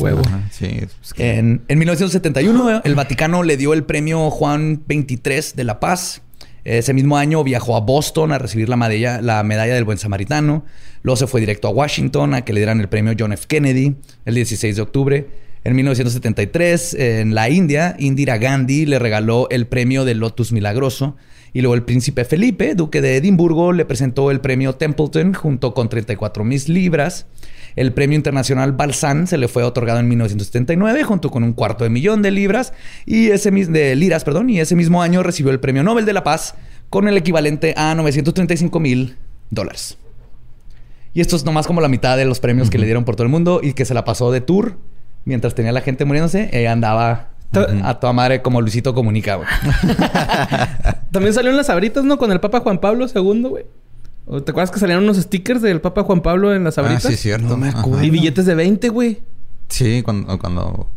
en, 1971, el Vaticano le dio el premio Juan XXIII de la Paz. Ese mismo año viajó a Boston a recibir la medalla, la medalla del Buen Samaritano. Luego se fue directo a Washington a que le dieran el premio John F. Kennedy el 16 de octubre. En 1973, en la India, Indira Gandhi le regaló el premio del Lotus Milagroso. Y luego el príncipe Felipe, duque de Edimburgo, le presentó el premio Templeton junto con 34 mil libras. El premio internacional Balsan se le fue otorgado en 1979 junto con un cuarto de millón de libras y ese de liras, perdón, y ese mismo año recibió el premio Nobel de la Paz con el equivalente a 935 mil dólares. Y esto es nomás como la mitad de los premios que le dieron por todo el mundo y que se la pasó de tour mientras tenía la gente muriéndose, ella andaba a toda madre como Luisito Comunica, güey. También salió en las abritas, ¿no? Con el Papa Juan Pablo II, güey. ¿Te acuerdas que salieron unos stickers del Papa Juan Pablo en las ah, abritas? Ah, sí, cierto. No me acuerdo. Y billetes de 20, güey. Sí, cuando, cuando...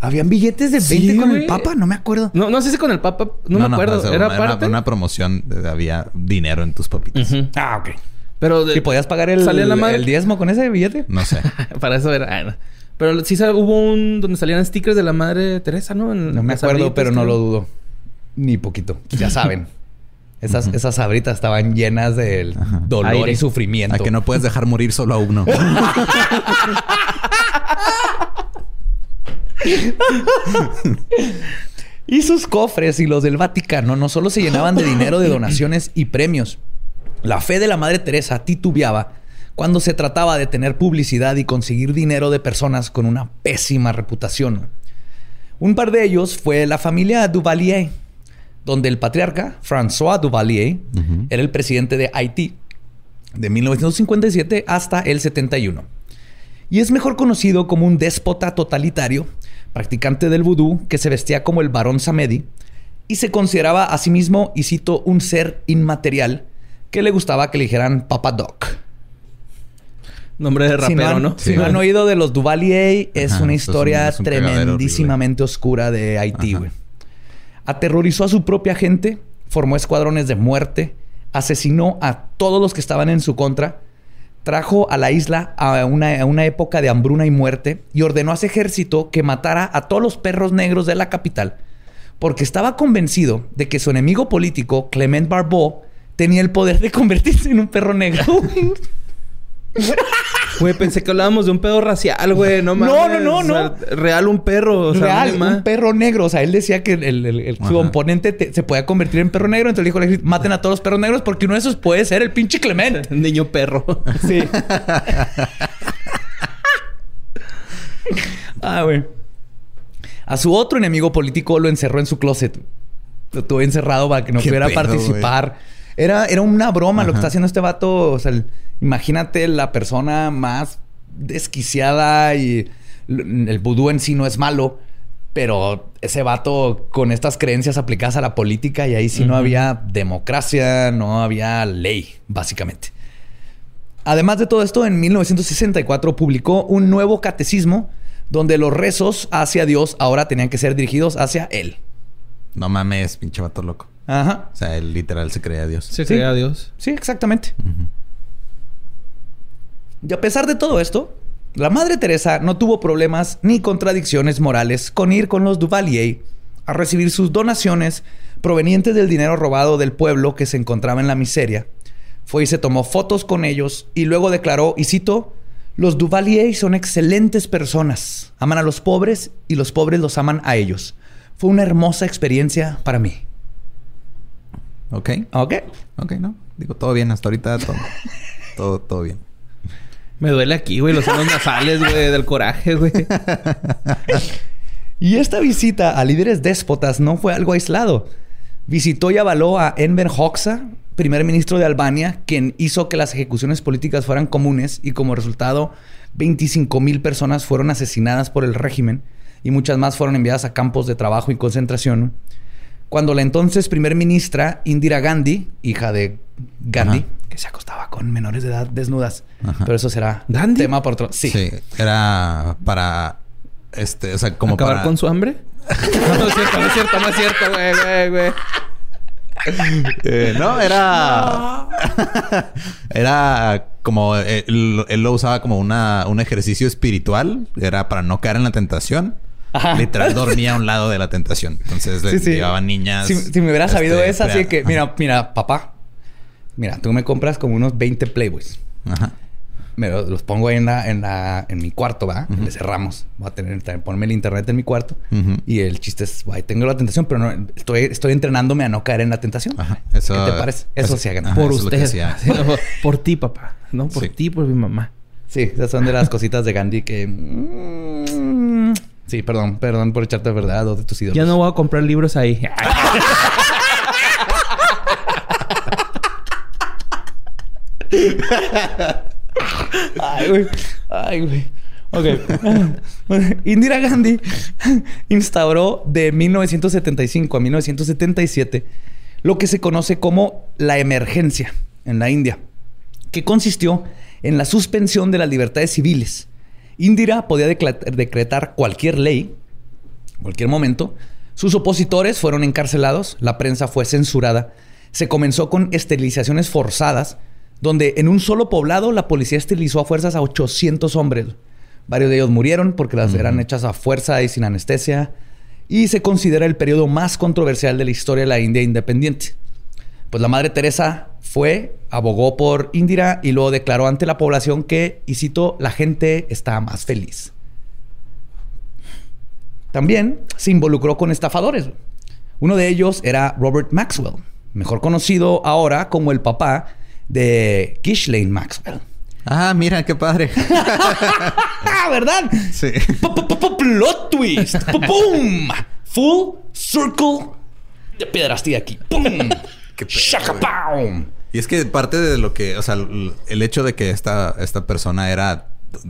¿Habían billetes de 20 con el Papa? No me acuerdo. No, no sé si con el Papa. No, me acuerdo. era, una, parte. Una promoción. había dinero en tus papitas. Ah, ok. Pero... ¿Y podías pagar el, el diezmo con ese billete? No sé. Para eso era... Pero sí hubo un donde salían stickers de la madre Teresa, ¿no? no me acuerdo, pero no lo dudo. Ni poquito. Ya saben. Esas, esas sabritas estaban llenas de dolor y sufrimiento. A que no puedes dejar morir solo a uno. y sus cofres y los del Vaticano no solo se llenaban de dinero de donaciones y premios. La fe de la Madre Teresa titubeaba cuando se trataba de tener publicidad y conseguir dinero de personas con una pésima reputación. Un par de ellos fue la familia Duvalier, donde el patriarca François Duvalier era el presidente de Haití de 1957 hasta el 71. Y es mejor conocido como un déspota totalitario, practicante del vudú que se vestía como el barón Samedi y se consideraba a sí mismo, y cito, un ser inmaterial que le gustaba que le dijeran Papa Doc. Nombre de rapero, ¿no? Si no han oído de los Duvalier, es una historia tremendísimamente oscura de Haití, güey. Aterrorizó a su propia gente, formó escuadrones de muerte, asesinó a todos los que estaban en su contra, trajo a la isla a una, a una época de hambruna y muerte y ordenó a su ejército que matara a todos los perros negros de la capital, porque estaba convencido de que su enemigo político, Clement Barbeau, tenía el poder de convertirse en un perro negro. Güey, pensé que hablábamos de un pedo racial, güey. No No, no, no, real un perro. O sea, real, un perro negro. O sea, él decía que el, su oponente se podía convertir en perro negro. Entonces dijo, maten a todos los perros negros porque uno de esos puede ser el pinche Clement. Niño perro. Sí. ah, güey. A su otro enemigo político lo encerró en su closet. Lo tuvo encerrado para que no pudiera participar. Era, era una broma lo que está haciendo este vato. O sea, imagínate la persona más desquiciada y el vudú en sí no es malo. Pero ese vato con estas creencias aplicadas a la política y ahí sí no había democracia, no había ley, básicamente. Además de todo esto, en 1964 publicó un nuevo catecismo donde los rezos hacia Dios ahora tenían que ser dirigidos hacia Él. No mames, pinche vato loco. Ajá. O sea, él literal se creía a Dios. Se Sí. creía a Dios. Sí, exactamente. Y a pesar de todo esto, la Madre Teresa no tuvo problemas ni contradicciones morales con ir con los Duvalier a recibir sus donaciones provenientes del dinero robado del pueblo que se encontraba en la miseria. Fue y se tomó fotos con ellos y luego declaró, y cito, los Duvalier son excelentes personas, aman a los pobres y los pobres los aman a ellos. Fue una hermosa experiencia para mí. Ok. ¿Ok? Ok, no. Digo, todo bien. Hasta ahorita todo, todo, todo bien. Me duele aquí, güey. Los senos nasales, güey. Del coraje, güey. Y esta visita a líderes déspotas no fue algo aislado. Visitó y avaló a Enver Hoxha, primer ministro de Albania, quien hizo que las ejecuciones políticas fueran comunes y como resultado 25 mil personas fueron asesinadas por el régimen y muchas más fueron enviadas a campos de trabajo y concentración. Cuando la entonces primer ministra Indira Gandhi, hija de Gandhi, Ajá. que se acostaba con menores de edad desnudas, Ajá. pero eso será ¿Gandhi? tema por otro. Sí. Sí. Era para... Este, o sea, como ¿Acabar para... con su hambre? no es cierto, no es cierto, no es cierto, güey, güey, güey. Eh, no, era. era como. eh, Él, él lo usaba como una, un ejercicio espiritual. Era para no caer en la tentación. Ajá. Literal dormía a un lado de la tentación. Entonces le Sí, sí. llevaban niñas. Si, si me hubiera sabido este, esa, así que, ajá. mira, mira, papá, mira, tú me compras como unos 20 Playboys. Ajá. Me los, los pongo ahí en, la, en, la, en mi cuarto, ¿va? Ujú. Le cerramos. Voy a tener, también ponerme el internet en mi cuarto. Ujú. Y el chiste es, guay, tengo la tentación, pero no, estoy, estoy entrenándome a no caer en la tentación. Ajá. Eso, ¿Qué te parece? Eso sí hagan. Por eso es lo que usted. hacía. Sí, no, por, por ti, papá. No, por Sí. ti, por mi mamá. Sí, esas son de las cositas de Gandhi que... sí, perdón, perdón por echarte de verdad de tus ídolos. Ya no voy a comprar libros ahí. Ay, güey. Ay, güey. Ok. Indira Gandhi instauró de 1975 a 1977 lo que se conoce como la emergencia en la India, que consistió en la suspensión de las libertades civiles. Indira podía decretar cualquier ley, cualquier momento. Sus opositores fueron encarcelados, la prensa fue censurada. Se comenzó con esterilizaciones forzadas, donde en un solo poblado la policía esterilizó a fuerzas a 800 hombres. Varios de ellos murieron porque las eran hechas a fuerza y sin anestesia. Y se considera el periodo más controversial de la historia de la India independiente. Pues la Madre Teresa fue, abogó por Indira y luego declaró ante la población que, y cito, la gente está más feliz. También se involucró con estafadores. Uno de ellos era Robert Maxwell, mejor conocido ahora como el papá de Ghislaine Maxwell. Ah, mira, qué padre. ¡Ah, verdad! sí. Plot twist. ¡Pum! Full circle de pedrastía aquí. ¡Pum! Qué pedo, ¡Shaka pow! Y es que parte de lo que, o sea, el hecho de que esta, esta persona era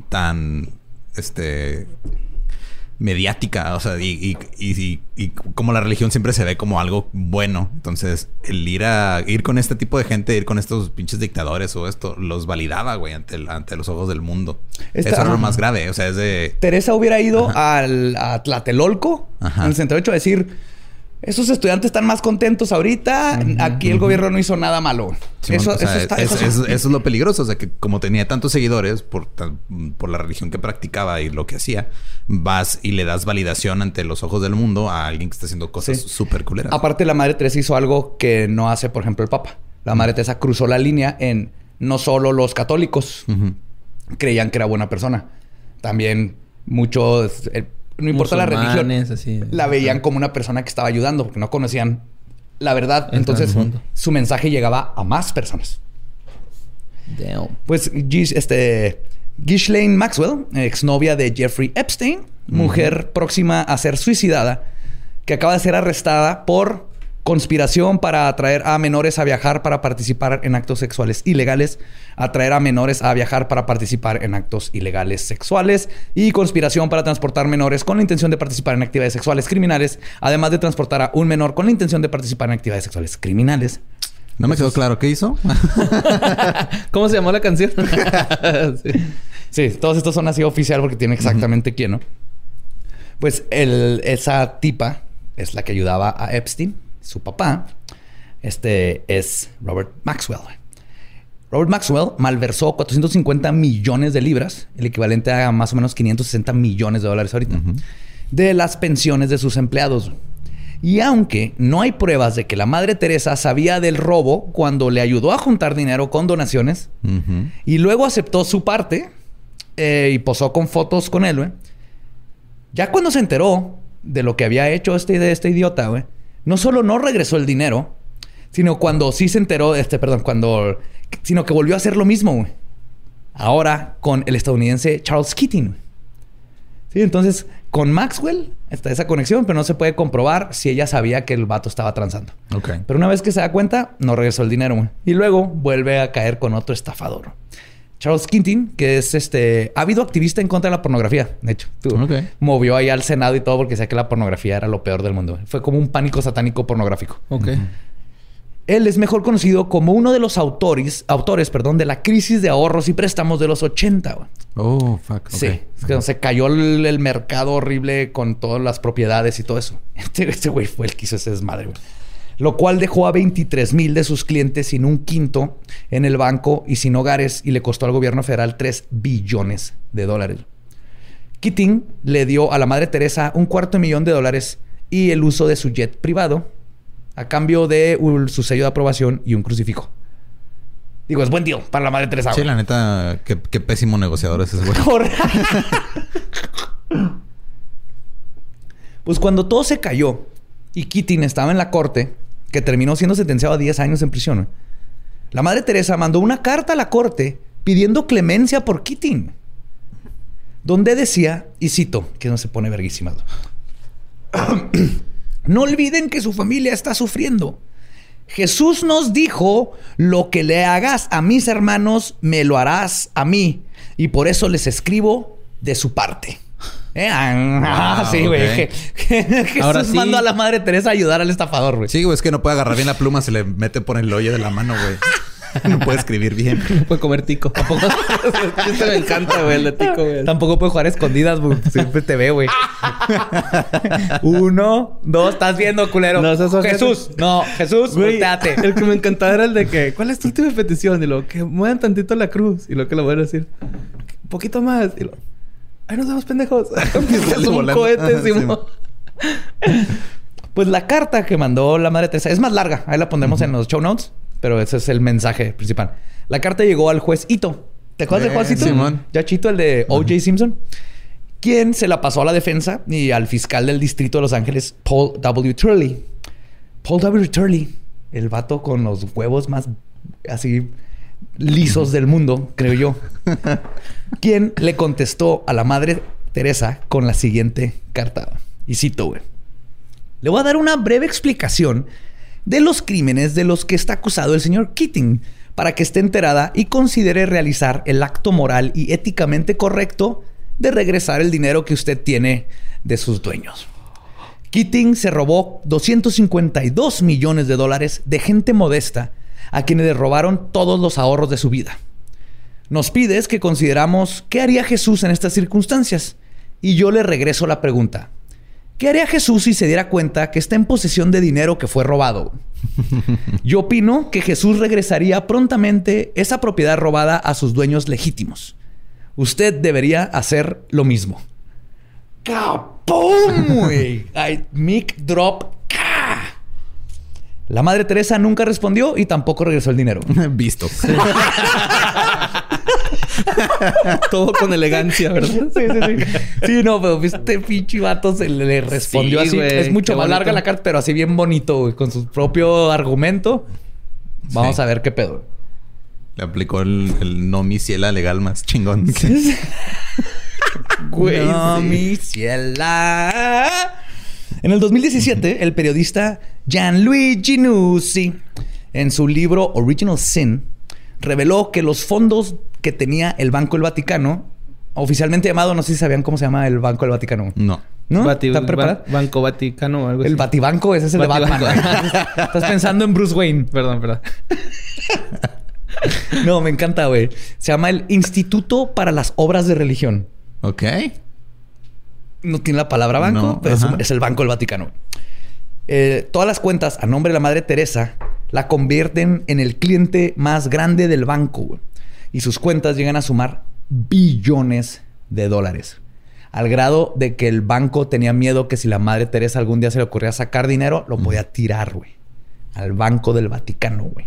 tan, este, mediática, o sea, y, y, y, y- y como la religión siempre se ve como algo bueno. Entonces, el ir a, ir con este tipo de gente, ir con estos pinches dictadores o esto, los validaba, güey, ante, el- ante los ojos del mundo. Esta- Eso era lo más grave, o sea, es de... Teresa hubiera ido al, a Tlatelolco, Ajá. en el 68, a decir... Esos estudiantes están más contentos ahorita. Aquí el gobierno no hizo nada malo. Eso, o sea, eso está... es- eso- es- eso es lo peligroso. O sea, que como tenía tantos seguidores por, tan- por la religión que practicaba y lo que hacía, vas y le das validación ante los ojos del mundo a alguien que está haciendo cosas Sí. súper culeras. Aparte, la Madre Teresa hizo algo que no hace, por ejemplo, el Papa. La Madre Teresa cruzó la línea en no solo los católicos creían que era buena persona. También muchos, eh, no importa la religión, así. la veían como una persona que estaba ayudando porque no conocían la verdad. Entonces, su mensaje llegaba a más personas. Damn. Pues este, Ghislaine Maxwell, exnovia de Jeffrey Epstein, mujer próxima a ser suicidada, que acaba de ser arrestada por conspiración para atraer a menores a viajar para participar en actos sexuales ilegales, atraer a menores a viajar para participar en actos ilegales sexuales y conspiración para transportar menores con la intención de participar en actividades sexuales criminales, además de transportar a un menor con la intención de participar en actividades sexuales criminales. No me quedó claro qué hizo. ¿Cómo se llamó la canción? sí. todos estos son así oficial porque tiene exactamente quién, ¿no? Pues el, esa tipa es la que ayudaba a Epstein su papá, este es Robert Maxwell. Robert Maxwell malversó 450 millones de libras, el equivalente a más o menos 560 millones de dólares ahorita, de las pensiones de sus empleados. Y aunque no hay pruebas de que la madre Teresa sabía del robo cuando le ayudó a juntar dinero con donaciones y luego aceptó su parte eh, y posó con fotos con él, ya cuando se enteró de lo que había hecho este, este idiota, güey, no solo no regresó el dinero, sino cuando sí se enteró, este, perdón, cuando, sino que volvió a hacer lo mismo, güey. Ahora con el estadounidense Charles Keating. Sí, entonces con Maxwell está esa conexión, pero no se puede comprobar si ella sabía que el vato estaba transando. Ok. Pero una vez que se da cuenta, no regresó el dinero, güey. Y luego vuelve a caer con otro estafador. Charles Quintin, que es este ávido activista en contra de la pornografía, de hecho. Movió ahí al Senado y todo porque decía que la pornografía era lo peor del mundo. Fue como un pánico satánico pornográfico. Ok. Él es mejor conocido como uno de los autores, autores perdón, de la crisis de ahorros y préstamos de los 80. Oh, fuck. Sí. Es que se cayó el, mercado horrible con todas las propiedades y todo eso. Este, este güey fue el que hizo ese desmadre, güey lo cual dejó a 23 mil de sus clientes sin un quinto en el banco y sin hogares y le costó al gobierno federal 3 billones de dólares. Keating le dio a la Madre Teresa un cuarto de millón de dólares y el uso de su jet privado a cambio de su sello de aprobación y un crucifijo. Digo, es buen deal para la Madre Teresa. Sí, la neta, qué, pésimo negociador es ese güey. pues cuando todo se cayó y Keating estaba en la corte, que terminó siendo sentenciado a 10 años en prisión. La madre Teresa mandó una carta a la corte pidiendo clemencia por Keating, donde decía, y cito, que no se pone verguísima. no olviden que su familia está sufriendo. Jesús nos dijo, lo que le hagas a mis hermanos, me lo harás a mí. Y por eso les escribo de su parte. Eh, ah, sí, güey. Ahora sí. mandó a la madre Teresa a ayudar al estafador, güey. Sí, güey, es que no puede agarrar bien la pluma, se le mete por el hoyo de la mano, güey. No puede escribir bien. No puede comer tico. Tampoco. Este me encanta, güey, el de tico, güey. Tampoco puede jugar escondidas, güey. Siempre te ve, güey. Uno, dos, estás viendo, culero. No, Jesús. No, Jesús, güey. El que me encantaba era el de que, ¿cuál es tu última petición? Y lo que muevan tantito la cruz. Y lo que lo voy a decir. Un poquito más. Y lo, ¡Ay, nos vemos pendejos! es un cohete, Pues la carta que mandó la madre Teresa es más larga. Ahí la pondremos en los show notes. Pero ese es el mensaje principal. La carta llegó al juez Ito. ¿Te acuerdas de juez Ito? Simón. Ya Chito, el de O.J. Simpson. Quien se la pasó a la defensa y al fiscal del distrito de Los Ángeles, Paul W. Turley. Paul W. Turley. El vato con los huevos más así lisos del mundo, creo yo. quien le contestó a la madre Teresa con la siguiente carta. Y cito, güey. Le voy a dar una breve explicación de los crímenes de los que está acusado el señor Keating para que esté enterada y considere realizar el acto moral y éticamente correcto de regresar el dinero que usted tiene de sus dueños. Keating se robó 252 millones de dólares de gente modesta a quienes le robaron todos los ahorros de su vida. Nos pides que consideramos qué haría Jesús en estas circunstancias. Y yo le regreso la pregunta. ¿Qué haría Jesús si se diera cuenta que está en posesión de dinero que fue robado? Yo opino que Jesús regresaría prontamente esa propiedad robada a sus dueños legítimos. Usted debería hacer lo mismo. ¡Capum! Mic drop la madre Teresa nunca respondió y tampoco regresó el dinero. Visto. Todo con elegancia, ¿verdad? Sí, sí, sí. Sí, no, pero este pinche vato se le respondió así. es mucho más larga la carta, pero así bien bonito, güey, con su propio argumento. Vamos a ver qué pedo. Le aplicó el, no mi ciela legal más chingón. Güey. No mi ciela. En el 2017, el periodista Gianluigi Nuzzi, en su libro Original Sin, reveló que los fondos que tenía el Banco del Vaticano, oficialmente llamado, no sé si sabían cómo se llama el Banco del Vaticano. No. ¿No? Bati- ¿Están preparados? Ban- Banco Vaticano o algo El así. Batibanco, ese es el de. Batman. Estás pensando en Bruce Wayne. Perdón, perdón. No, me encanta, güey. Se llama el Instituto para las Obras de Religión. Ok. No tiene la palabra banco, No, pero es, el Banco del Vaticano. Eh, todas las cuentas a nombre de la Madre Teresa la convierten en el cliente más grande del banco. güey. Y sus cuentas llegan a sumar billones de dólares. Al grado de que el banco tenía miedo que si la Madre Teresa algún día se le ocurría sacar dinero, lo podía tirar, güey. Al Banco del Vaticano, güey.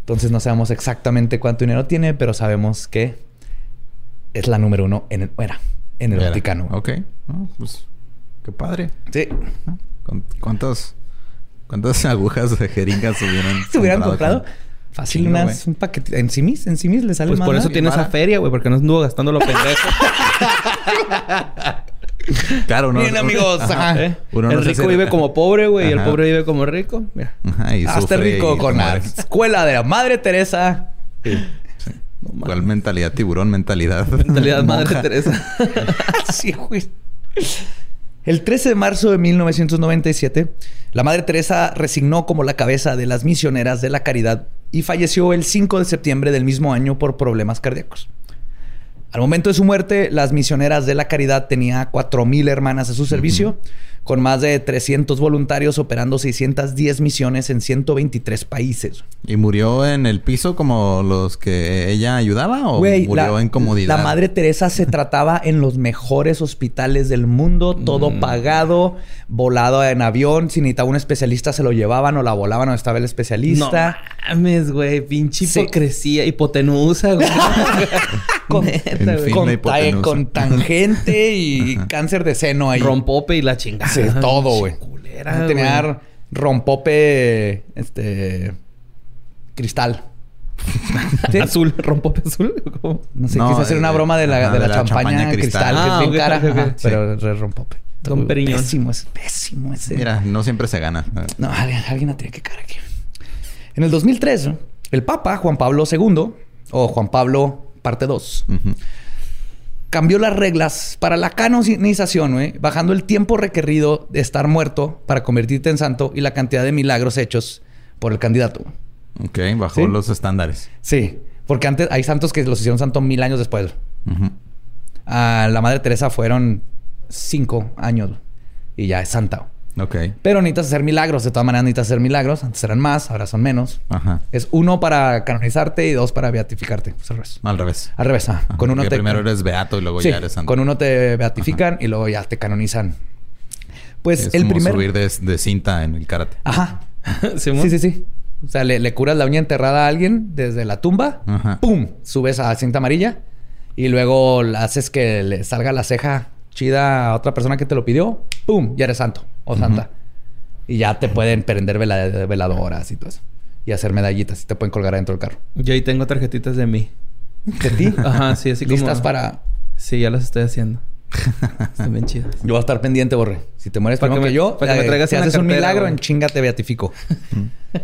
Entonces no sabemos exactamente cuánto dinero tiene, pero sabemos que es la número uno en el, era, en el Era. Vaticano. Ok. No, pues, qué padre. Sí. ¿Con- ¿Cuántos, ¿Cuántas agujas de jeringas hubieran ¿Se hubieran comprado? con- Fácil, Chingo, unas, un paquete. En Simis, en Simis le sale Pues más por eso tiene esa feria, güey, porque no anduvo gastando lo pendejo. Claro, ¿no? Bien, amigos. Ajá. Ajá. ¿Eh? Uno el rico vive como pobre, güey, y el pobre vive como rico. Mira. Ajá, y sufre rico y con la escuela de la Madre Teresa. ¿Cuál mentalidad? Tiburón mentalidad. Mentalidad Madre. Teresa. Sí, güey. El 13 de marzo de 1997, la Madre Teresa resignó como la cabeza de las misioneras de la caridad y falleció el 5 de septiembre del mismo año por problemas cardíacos. Al momento de su muerte, las misioneras de la caridad tenía 4.000 hermanas a su servicio, con más de 300 voluntarios operando 610 misiones en 123 países. ¿Y murió en el piso como los que ella ayudaba o Güey, murió la, en comodidad? La Madre Teresa se trataba en los mejores hospitales del mundo, todo Mm. pagado, volado en avión. Si necesitaba un especialista, se lo llevaban o la volaban donde estaba el No especialista. mames, güey. Pinche Sí. hipocresía. Hipotenusa, güey. Con, Neta, la hipotenusa. con tangente y cáncer de seno ahí. Rompope y la chingada. Sí, todo, güey. Culera, Tenía güey. rompope, este, cristal. Sí. Azul. Rompope azul. ¿Cómo? No sé, No, quise hacer eh, una broma de la, ajá, de la champaña, cristal, Ah, que es bien ok, cara, ajá, Sí. pero es rompope. Don Periñón. Pésimo, es pésimo ese. Mira, no siempre se gana. No, alguien, alguien la tiene que caer aquí. En el 2003, el Papa Juan Pablo II, o Juan Pablo parte 2, Ujú. Cambió las reglas para la canonización, güey, bajando el tiempo requerido de estar muerto para convertirte en santo y la cantidad de milagros hechos por el candidato. Ok, bajó ¿Sí? los estándares. Sí, porque antes hay santos que los hicieron santo mil años después. A la Madre Teresa fueron cinco años y ya es santa. Ok. Pero necesitas hacer milagros. De todas maneras, necesitas hacer milagros. Antes eran más, ahora son menos. Ajá. Es uno para canonizarte y dos para beatificarte. Es al revés. Al revés. Al revés, ah. Ajá, Con uno porque te... primero eres beato y luego Sí, ya eres santo. con uno te beatifican y luego ya te canonizan. Pues es el como primer... subir de, de cinta en el karate. Ajá. Sí, sí, sí. O sea, le, le curas la uña enterrada a alguien desde la tumba. Ajá. ¡Pum! Subes a cinta amarilla. Y luego haces que le salga la ceja chida a otra persona que te lo pidió. ¡Pum! Ya eres santo o santa. Y ya te pueden prender vela- veladoras y todo eso. Y hacer medallitas. Y te pueden colgar adentro del carro. Yo ahí tengo tarjetitas de mí. ¿De ti? Ajá, sí, así como... Listas para... Sí, ya las estoy haciendo. Están bien chidas. Yo voy a estar pendiente, Borre. Si te mueres Para que yo, para que me eh, traigas si haces un milagro, en chinga te beatifico.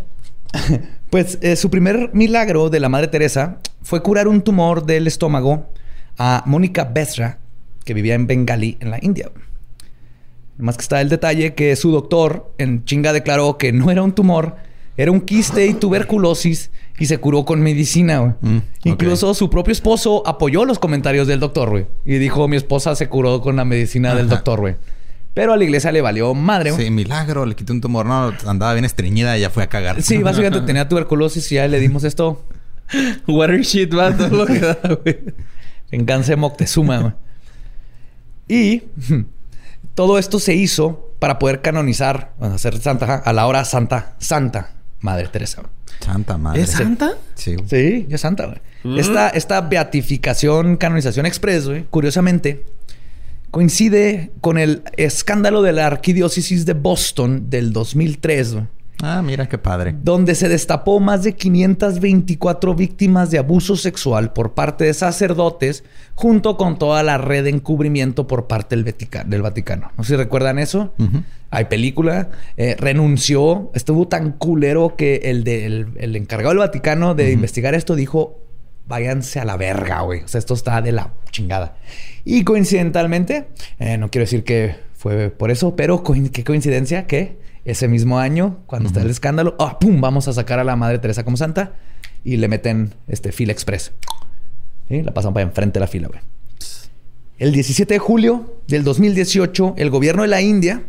pues eh, su primer milagro de la Madre Teresa fue curar un tumor del estómago a Mónica Besra, que vivía en Bengali, en la India. Más que está el detalle que su doctor en chinga declaró que no era un tumor, era un quiste y tuberculosis y se curó con medicina, güey. Mm, Incluso su propio esposo apoyó los comentarios del doctor, güey. Y dijo, mi esposa se curó con la medicina del doctor, güey. Pero a la iglesia le valió madre, güey. Sí, milagro, le quité un tumor. No, andaba bien estreñida y ya fue a cagar. Sí, básicamente tenía tuberculosis y ya le dimos esto. Water shit, va todo lo que da, güey. Venganza de Moctezuma, güey. Y todo esto se hizo para poder canonizar, hacer santa, a la hora santa, santa Madre Teresa. Santa madre. ¿Es santa? Sí. Sí, ya es santa, güey. Mm. Esta, esta beatificación, canonización express, güey, curiosamente, coincide con el escándalo de la arquidiócesis de Boston del 2003, güey, Ah, mira qué padre. donde se destapó más de 524 víctimas de abuso sexual por parte de sacerdotes, junto con toda la red de encubrimiento por parte del, Vatica- del Vaticano. No sé si recuerdan eso. Hay película. eh, renunció. Estuvo tan culero que el, de- el- el encargado del Vaticano de investigar esto dijo: váyanse a la verga, güey. O sea, esto está de la chingada. Y coincidentalmente, eh, no quiero decir que fue por eso, pero qué coincidencia que ese mismo año, cuando está el escándalo, ah, pum, vamos a sacar a la Madre Teresa como santa y le meten este fila express. ¿Sí? La pasan para enfrente de la fila, güey. El 17 de julio del 2018, el gobierno de la India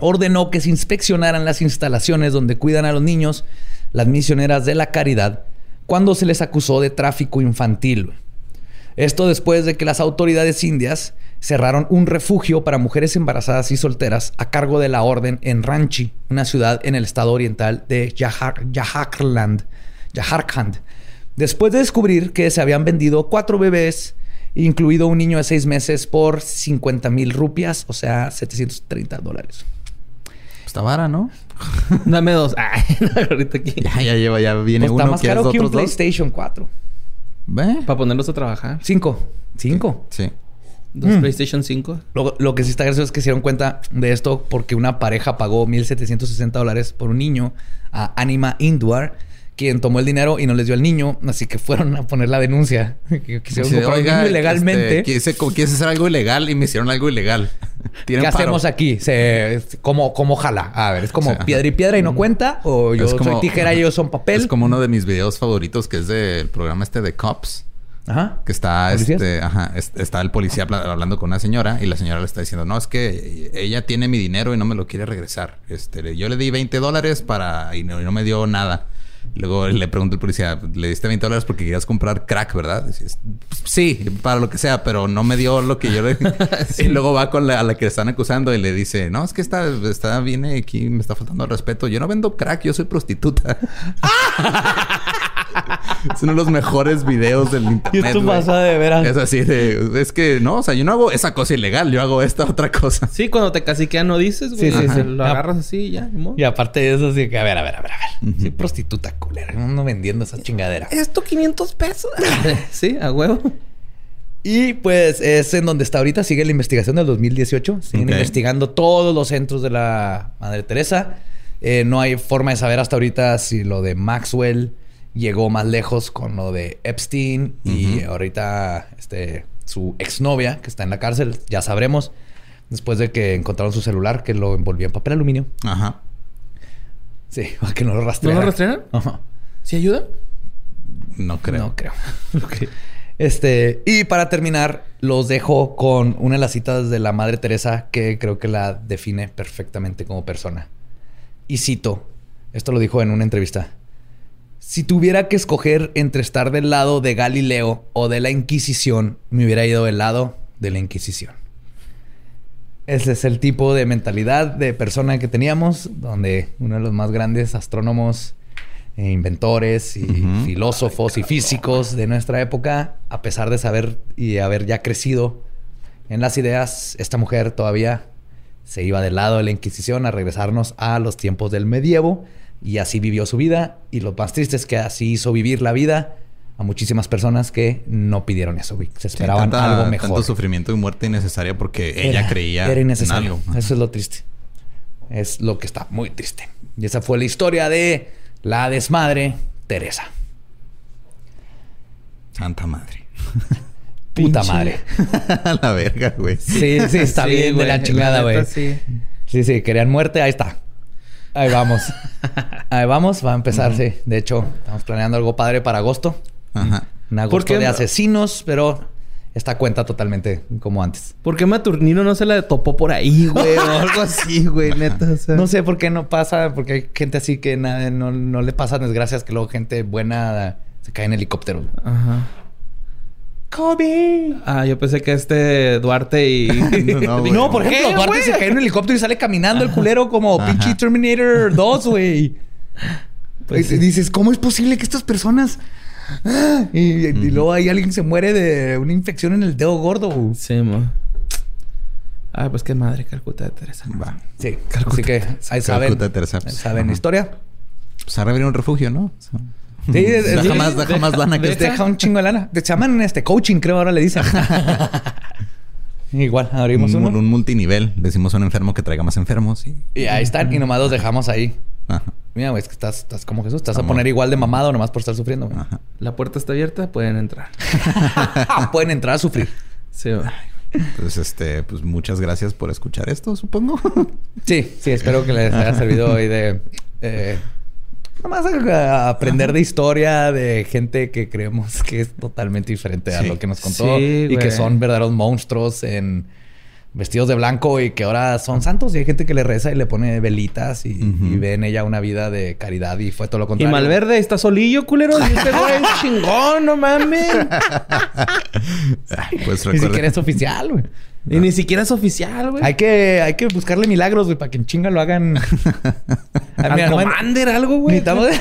ordenó que se inspeccionaran las instalaciones donde cuidan a los niños las misioneras de la caridad cuando se les acusó de tráfico infantil. Esto después de que las autoridades indias cerraron un refugio para mujeres embarazadas y solteras a cargo de la orden en Ranchi, una ciudad en el estado oriental de Jharkhand. Después de descubrir que se habían vendido cuatro bebés, incluido un niño de seis meses, por 50 mil rupias, o sea, 730 dólares. Está vara, ¿no? Dame dos. Ay, ahorita aquí. Ya, ya lleva, ya viene Pues está uno. más ¿Quieres caro que un dos? PlayStation 4. ¿Ve? Para ponerlos a trabajar. Cinco. Cinco. Sí. Dos Mm. PlayStation 5. Lo, lo que sí está gracioso es que se dieron cuenta de esto porque una pareja pagó 1.760 dólares por un niño a Anima Indwar, quien tomó el dinero y no les dio al niño, así que fueron a poner la denuncia. Quisieron Sí, comprar un oiga, niño ilegalmente. este, quise, quise hacer algo ilegal y me hicieron algo ilegal. ¿Qué paro. hacemos aquí? Se, ¿cómo, ¿Cómo jala? A ver, ¿es como piedra y piedra y no cuenta? ¿O yo como- soy tijera y ellos son papel? Es como uno de mis videos favoritos que es del programa este de Cops. Ajá. Que está, ¿Policías? este, ajá, es- está el policía habla- hablando con una señora y la señora le está diciendo, no, es que ella tiene mi dinero y no me lo quiere regresar. Este, yo le di 20 dólares para y no, y no me dio nada. Luego le pregunta el policía, le diste 20 dólares porque querías comprar crack, ¿verdad? Dices, sí, para lo que sea, pero no me dio lo que yo le... Y luego va con la, a la que le están acusando y le dice, no, es que está, está, viene aquí, me está faltando el respeto. Yo no vendo crack, yo soy prostituta. es uno de los mejores videos del internet. tú güey. pasa de veras. Es así de... Es que no, o sea, yo no hago esa cosa ilegal. Yo hago esta otra cosa. Sí, cuando te caciquean no dices, güey. Sí, sí, sí. Lo Ah. agarras así y ya. Y aparte de eso, sí que, a ver, a ver, a ver, a ver. Sí, prostituta culera. No vendiendo esa chingadera. Esto 500 pesos. sí, a huevo. Y pues es en donde está ahorita, sigue la investigación del 2018. Siguen investigando todos los centros de la Madre Teresa. Eh, no hay forma de saber hasta ahorita si lo de Maxwell llegó más lejos con lo de Epstein y ahorita este, su exnovia que está en la cárcel, ya sabremos. Después de que encontraron su celular que lo envolvió en papel aluminio. Ajá. Sí, para que no lo ¿No rastrearan. lo rastrearon? Ajá. ¿Sí ayuda? No creo. No creo. Este, y para terminar, los dejo con una de las citas de la Madre Teresa que creo que la define perfectamente como persona. Y cito, esto lo dijo en una entrevista. Si tuviera que escoger entre estar del lado de Galileo o de la Inquisición, me hubiera ido del lado de la Inquisición. Ese es el tipo de mentalidad de persona que teníamos, donde uno de los más grandes astrónomos, e inventores y filósofos y físicos de nuestra época, a pesar de saber y haber ya crecido en las ideas, esta mujer todavía se iba del lado de la Inquisición a regresarnos a los tiempos del medievo y así vivió su vida. Y lo más triste es que así hizo vivir la vida a muchísimas personas que no pidieron eso, güey. Se Sí, esperaban tanta- algo mejor. Tanto sufrimiento y muerte innecesaria porque ella Era- creía Era en innecesario. algo. Eso es lo triste. Es lo que está muy triste. Y esa fue la historia de la desmadre Teresa. Santa madre. Puta madre. A la verga, güey. Sí, sí, está Sí, bien de güey, la chingada, güey. Sí. Sí, sí, querían muerte, ahí está. Ahí vamos. Ahí vamos, va a empezar, sí. De hecho, estamos planeando algo padre para agosto. Ajá. Un agosto ¿Por qué de no? asesinos, pero esta cuenta totalmente como antes. ¿Por qué Maturnino no se la topó por ahí, güey? o algo así, güey, neta. o sea. No sé por qué no pasa, porque hay gente así que nada, no, no le pasan desgracias, que luego gente buena se cae en helicópteros. Ajá. ¡Kobe! Ah, yo pensé que este Duarte y. No, güey. No, por ¿Qué, ejemplo, Duarte güey? se cae en un helicóptero y sale caminando el culero como Ajá. pinche Terminator 2, güey. Pues Y sí. Dices, ¿cómo es posible que estas personas... Y, y luego ahí alguien se muere de una infección en el dedo gordo. güey. Sí, mo. Ah, pues qué madre, Calcuta de Teresa. Va. Sí. Así que ahí saben. Calcuta de Teresa. ahí saben Ajá. historia. Pues a reabrir un refugio, ¿no? Sí, es- es- deja sí, más, deja más lana que Deja, deja un chingo de lana. Te llaman este coaching, creo ahora le dicen. Igual, abrimos un, uno. un multinivel. Decimos a un enfermo que traiga más enfermos. Y... Y ahí están. Y nomás los dejamos ahí. Ajá. Mira, güey, es que estás, estás como Jesús. Te vas a poner igual de mamado nomás por estar sufriendo. güey. Ajá. La puerta está abierta, pueden entrar. Pueden entrar a sufrir. Sí, güey. Entonces, este, pues muchas gracias por escuchar esto, supongo. Sí, sí, espero que les haya servido hoy de... Eh, nomás a, aprender de historia de gente que creemos que es totalmente diferente a lo que nos contó. Sí, y que son verdaderos monstruos en vestidos de blanco y que ahora son santos. Y hay gente que le reza y le pone velitas y, y ve en ella una vida de caridad y fue todo lo Y contrario. Malverde está solillo, culero. Y este güey es chingón, no mames. Pues Ni siquiera es oficial, güey. Y ni siquiera es oficial, güey. Hay que, hay que buscarle milagros, güey, para que en chinga lo hagan. Al mira, no- algo, güey. Necesitamos...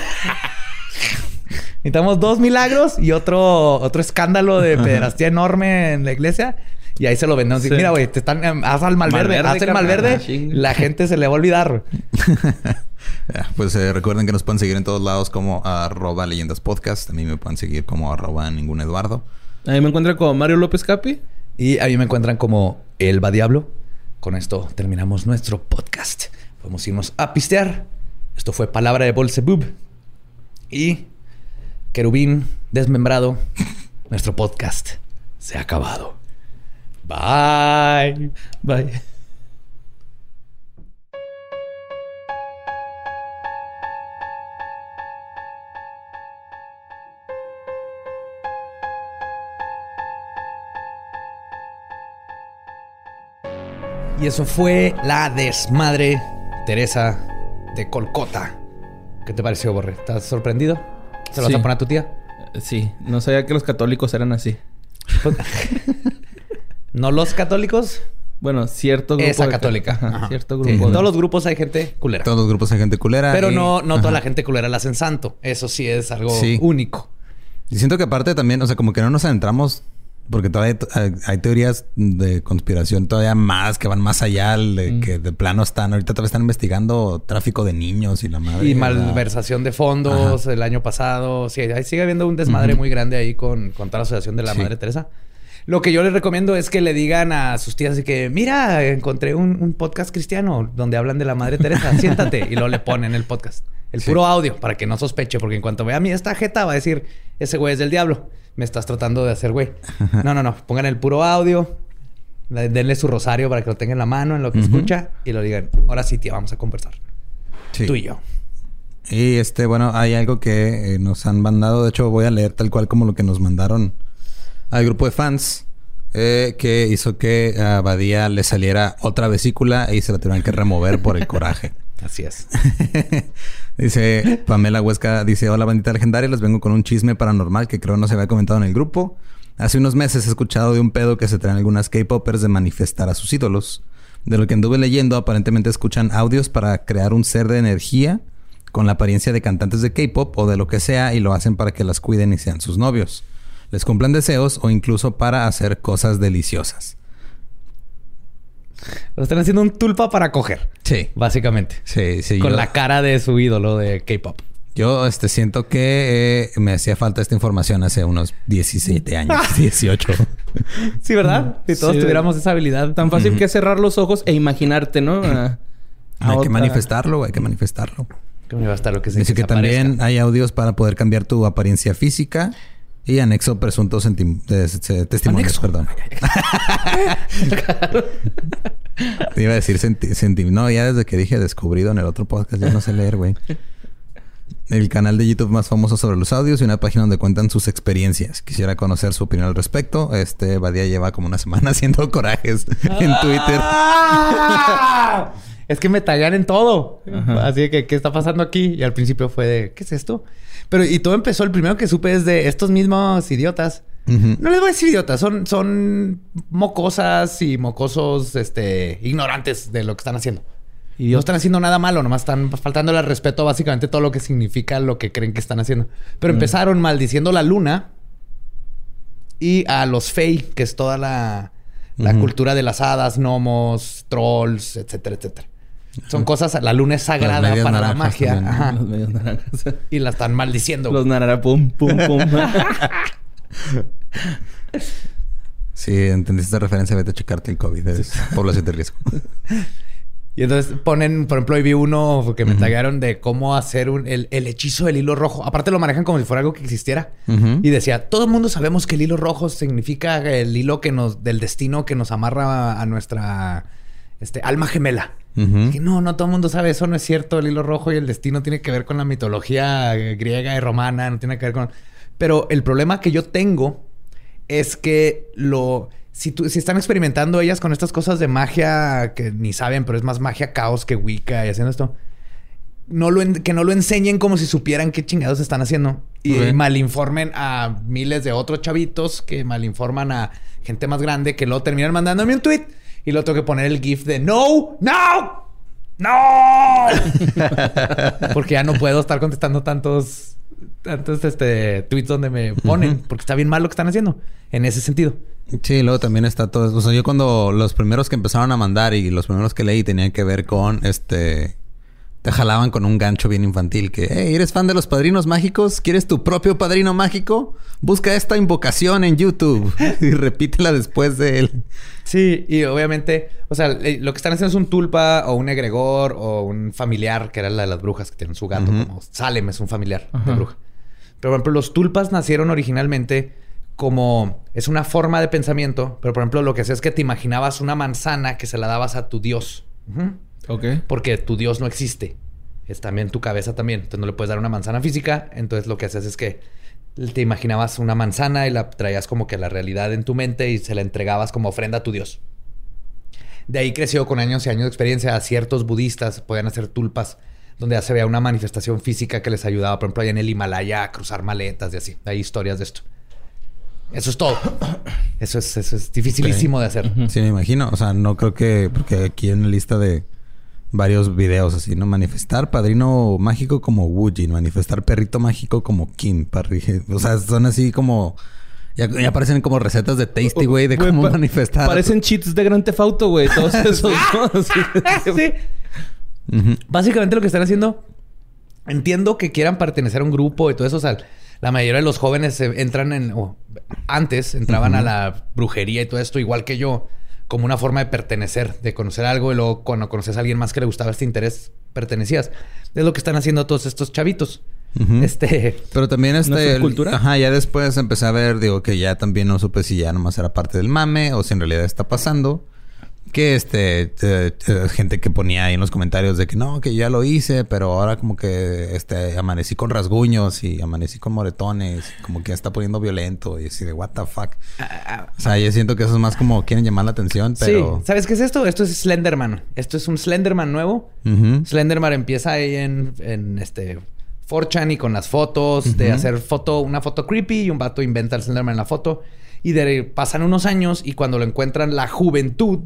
Necesitamos dos milagros y otro, otro escándalo de pederastía enorme en la iglesia. Y ahí se lo vendemos. Sí. Mira, güey, te están... em, Haz al malverde. Malverde, haz el carnal. malverde. Ah, chinga. La gente se le va a olvidar. Pues eh, recuerden que nos pueden seguir en todos lados como arroba leyendas podcast. A mí me pueden seguir como arroba ningún Eduardo. Ahí me encuentro con Mario López Capi. Y a mí me encuentran como Elba Diablo. Con esto terminamos nuestro podcast. Podemos irnos a pistear. Esto fue Palabra de Bolsebub. Y Querubín Desmembrado. Nuestro podcast se ha acabado. Bye. Bye. Y eso fue la desmadre Teresa de Colcota. ¿Qué te pareció, Borre? ¿Estás sorprendido? ¿Se lo Sí. vas a poner a tu tía? Sí, no sabía que los católicos eran así. ¿No los católicos? Bueno, cierto grupo. Esa de- católica. Ajá. Cierto grupo. De- todos los grupos hay gente culera. Todos los grupos hay gente culera. Pero y- no, no toda la gente culera la hacen santo. Eso sí es algo Sí. único. Y siento que aparte también, o sea, como que no nos adentramos, porque todavía hay, teorías de conspiración todavía más, que van más allá, de Mm. que de plano están, ahorita todavía están investigando tráfico de niños y la madre. Y malversación de fondos el año pasado. Sí, ahí sigue habiendo un desmadre muy grande ahí con, con toda la asociación de la Sí. Madre Teresa. Lo que yo les recomiendo es que le digan a sus tías así que, mira, encontré un, un podcast cristiano donde hablan de la Madre Teresa, siéntate. Y luego le ponen el podcast. El Sí. puro audio, para que no sospeche, porque en cuanto vea a mí esta jeta va a decir, ese güey es del diablo. Me estás tratando de hacer güey. No, no, no. Pongan el puro audio. le- Denle su rosario para que lo tenga en la mano en lo que escucha. Y lo digan, ahora sí, tía, vamos a conversar. sí. Tú y yo. Y este, bueno, hay algo que eh, nos han mandado. De hecho, voy a leer tal cual como lo que nos mandaron al grupo de fans. eh, que hizo que a Badía le saliera otra vesícula y se la tuvieran que remover por el coraje. Así es. dice Pamela Huesca, dice, hola bandita legendaria, les vengo con un chisme paranormal que creo no se había comentado en el grupo. Hace unos meses he escuchado de un pedo que se traen algunas K-Popers de manifestar a sus ídolos. De lo que anduve leyendo, aparentemente escuchan audios para crear un ser de energía con la apariencia de cantantes de K-Pop o de lo que sea y lo hacen para que las cuiden y sean sus novios. Les cumplan deseos o incluso para hacer cosas deliciosas. Lo están haciendo un tulpa para coger, Sí. básicamente. Sí, sí. Con yo- la cara de su ídolo de K-pop. Yo este, siento que eh, me hacía falta esta información hace unos 17 años, 18. Sí, ¿verdad? Si todos Sí. tuviéramos esa habilidad. Tan fácil que es cerrar los ojos e imaginarte, ¿no? A- a hay que manifestarlo, hay que manifestarlo. Que me va a estar lo que se Dice que desaparezca. también hay audios para poder cambiar tu apariencia física y anexo presuntos de- testimonios, Anexo. perdón. Te iba a decir senti- senti- No, ya desde que dije descubrido en el otro podcast, ya no sé leer, güey. El canal de YouTube más famoso sobre los audios y una página donde cuentan sus experiencias. Quisiera conocer su opinión al respecto. Este Badía lleva como una semana haciendo corajes en Twitter. Es que me taguean en todo. Así que, ¿qué está pasando aquí? Y al principio fue de, ¿qué es esto? Pero, y todo empezó, el primero que supe es de estos mismos idiotas. No les voy a decir idiotas, son, son mocosas y mocosos, este, ignorantes de lo que están haciendo. Y no están haciendo nada malo, nomás están faltándole al respeto básicamente todo lo que significa lo que creen que están haciendo. Pero empezaron maldiciendo la luna y a los Fey, que es toda la, cultura de las hadas, gnomos, trolls, etcétera, etcétera. Son cosas, la luna es sagrada para la naranjas magia. Ajá. Los medios naranjas. Y la están maldiciendo. Los narara pum, pum, pum. Si entendiste esta referencia, vete a checarte el COVID. Es población de riesgo. Y entonces ponen, por ejemplo, hoy vi uno que me tagaron de cómo hacer un- el, el hechizo del hilo rojo. Aparte lo manejan como si fuera algo que existiera. Y decía, todo el mundo sabemos que el hilo rojo significa el hilo que nos, del destino que nos amarra a nuestra este, alma gemela. Que no, no todo el mundo sabe eso, no es cierto. El hilo rojo y el destino tiene que ver con la mitología griega y romana, no tiene que ver con. Pero el problema que yo tengo es que lo. Si, tú- si están experimentando ellas con estas cosas de magia que ni saben, pero es más magia caos que Wicca y haciendo esto. No lo en- que no lo enseñen como si supieran qué chingados están haciendo. Y malinformen a miles de otros chavitos que malinforman a gente más grande que luego terminan mandándome un tweet y luego tengo que poner el GIF de no, no, no. porque ya no puedo estar contestando tantos, tantos este, tweets donde me ponen, porque está bien mal lo que están haciendo en ese sentido. Sí, luego también está todo. O sea, yo cuando los primeros que empezaron a mandar y los primeros que leí tenían que ver con este. Te jalaban con un gancho bien infantil que, hey, ¿eres fan de los padrinos mágicos? ¿Quieres tu propio padrino mágico? Busca esta invocación en YouTube y repítela después de él. Sí, y obviamente, o sea, eh, lo que están haciendo es un tulpa o un egregor o un familiar, que era la de las brujas que tienen su gato, Ujú. como Salem es un familiar de Ajá. bruja. Pero, por ejemplo, los tulpas nacieron originalmente como es una forma de pensamiento, pero por ejemplo, lo que hacía es que te imaginabas una manzana que se la dabas a tu dios. Ujú. Ok. Porque tu Dios no existe. Es también tu cabeza también. Entonces no le puedes dar una manzana física. Entonces lo que haces es que te imaginabas una manzana y la traías como que a la realidad en tu mente y se la entregabas como ofrenda a tu Dios. De ahí creció con años y años de experiencia. A ciertos budistas podían hacer tulpas donde ya se veía una manifestación física que les ayudaba, por ejemplo, allá en el Himalaya a cruzar maletas y así. Hay historias de esto. Eso es todo. Eso es, eso es dificilísimo de hacer. Sí, me imagino. O sea, no creo que... Porque aquí en la lista de varios videos así, ¿no? Manifestar padrino mágico como Wujin. Manifestar perrito mágico como Kim. O sea, son así como... Ya, ya parecen como recetas de Tasty, güey, de cómo pa- manifestar. Parecen cheats de Grand Theft Auto, güey. Todos esos. Sí. Básicamente lo que están haciendo, entiendo que quieran pertenecer a un grupo y todo eso. O sea, la mayoría de los jóvenes entran en, antes entraban a la brujería y todo esto, igual que yo, como una forma de pertenecer, de conocer algo y luego cuando conoces a alguien más que le gustaba este interés, pertenecías. Es lo que están haciendo todos estos chavitos. Este, Pero también este... subcultura? Ajá, ya después empecé a ver, digo, que ya también no supe si ya nomás era parte del mame o si en realidad está pasando. Que este... eh, eh, gente que ponía ahí en los comentarios de que no, que ya lo hice, pero ahora como que este... Amanecí con rasguños y amanecí con moretones. Como que ya está poniendo violento y así de what the fuck. O sea, yo siento que eso es más como quieren llamar la atención, pero... Sí, ¿sabes qué es esto? Esto es Slenderman. Esto es un Slenderman nuevo. Slenderman empieza ahí en, en este 4chan y con las fotos, de hacer foto, una foto creepy y un vato inventa el Slenderman en la foto. Y de, pasan unos años y cuando lo encuentran la juventud,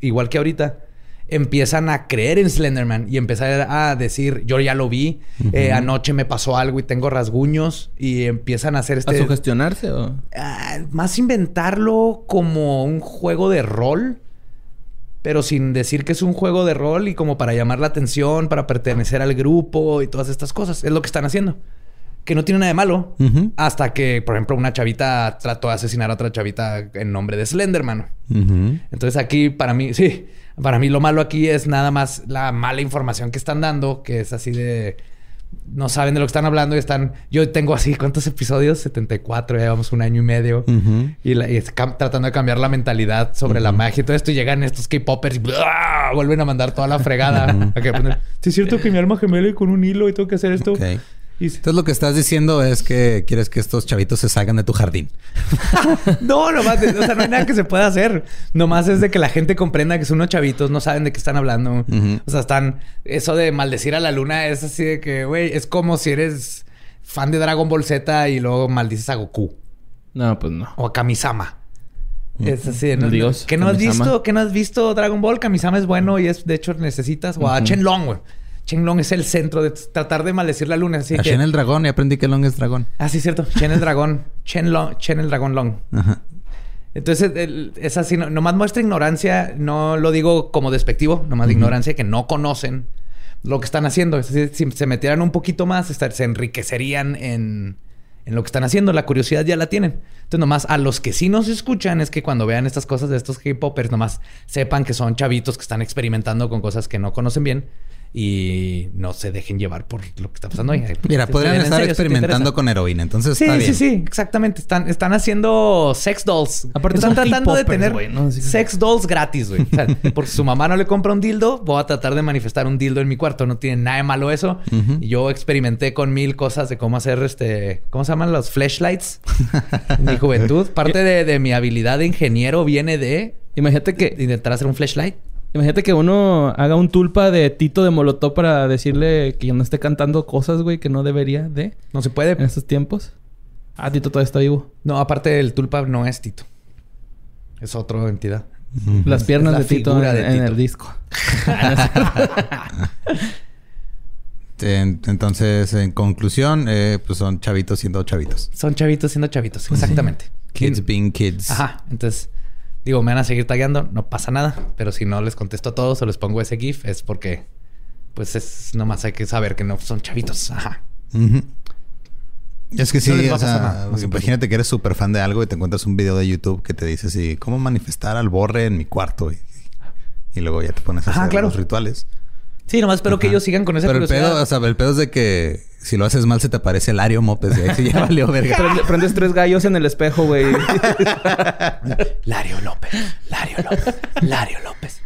igual que ahorita, empiezan a creer en Slenderman y empezar a decir, yo ya lo vi, eh, anoche me pasó algo y tengo rasguños y empiezan a hacer ¿A este... sugestionarse o...? Ah, más inventarlo como un juego de rol, pero sin decir que es un juego de rol y como para llamar la atención, para pertenecer al grupo y todas estas cosas. Es lo que están haciendo. Que no tiene nada de malo. Hasta que, por ejemplo, una chavita trató de asesinar a otra chavita en nombre de Slenderman. Ujú. Entonces aquí, para mí, sí, para mí lo malo aquí es nada más la mala información que están dando, que es así de... No saben de lo que están hablando y están... Yo tengo así, ¿cuántos episodios? 74, ya llevamos un año y medio. Y, la- y es cam- tratando de cambiar la mentalidad sobre la magia y todo esto. Y llegan estos K-popers y ¡blah! vuelven a mandar toda la fregada. A que poner, sí, es cierto que mi alma gemela y con un hilo y tengo que hacer esto. Ok. Entonces lo que estás diciendo es que quieres que estos chavitos se salgan de tu jardín. No, nomás, o sea, no hay nada que se pueda hacer. Nomás es de que la gente comprenda que son unos chavitos, no saben de qué están hablando. O sea, están. Eso de maldecir a la luna es así de que, güey, es como si eres fan de Dragon Ball Z y luego maldices a Goku No, pues no. o a Kamisama. Es así, ¿no? Dios, que no has visto, que no has visto Dragon Ball, Kamisama es bueno y es, de hecho, necesitas. O a Ujú. Shenlong, güey. Shenlong es el centro de tratar de maldecir la luna. Así A que... Shen el dragón y aprendí que Long es dragón. Ah, sí, cierto. Chen el dragón. Chen, Long, Chen el dragón Long. Ajá. Entonces, el- es así, no- nomás muestra ignorancia, no lo digo como despectivo, nomás de ignorancia que no conocen lo que están haciendo. Es decir, si se metieran un poquito más, estar- se enriquecerían en, en lo que están haciendo. La curiosidad ya la tienen. Entonces, nomás a los que sí nos escuchan es que cuando vean estas cosas de estos hip-hoppers, nomás sepan que son chavitos que están experimentando con cosas que no conocen bien y no se dejen llevar por lo que está pasando ahí. Mira, Si podrían estar serio, experimentando con heroína, entonces Sí, está sí, bien. sí, exactamente. Están, están haciendo sex dolls. Aparte están tratando de tener sex dolls gratis, güey. O sea, porque su mamá no le compra un dildo, voy a tratar de manifestar un dildo en mi cuarto. No tiene nada de malo eso. Y yo experimenté con mil cosas de cómo hacer este... ¿Cómo se llaman los flashlights? en mi juventud. Parte de, de mi habilidad de ingeniero viene de Imagínate que, intentar hacer un flashlight. Imagínate que uno haga un tulpa de Tito de Molotov para decirle que no esté cantando cosas, güey, que no debería de No se puede. en estos tiempos. Ah, Tito todavía está vivo. No, aparte el tulpa no es Tito. Es otra entidad. Las piernas la de Tito en, de en Tito. el disco. En- Entonces, en conclusión, eh, pues son chavitos siendo chavitos. Son chavitos siendo chavitos. Exactamente. Kids being kids. Ajá. Entonces, digo, me van a seguir tagueando, no pasa nada. Pero si no les contesto a todos o les pongo ese GIF, es porque, pues es nomás hay que saber que no son chavitos. Ajá. Es que sí, No o sea, nada, no se imagínate que eres súper fan de algo y te encuentras un video de YouTube que te dice así, ¿cómo manifestar al borre en mi cuarto? Y, y luego ya te pones a Ajá, hacer claro. los rituales. Sí, nomás espero que ellos sigan con esa Pero el pedo, o sea, el pedo es de que si lo haces mal se te aparece Lario Mopes. Y ahí sí ya valió verga. Prende- prendes tres gallos en el espejo, güey. Lario López, Lario López, Lario López.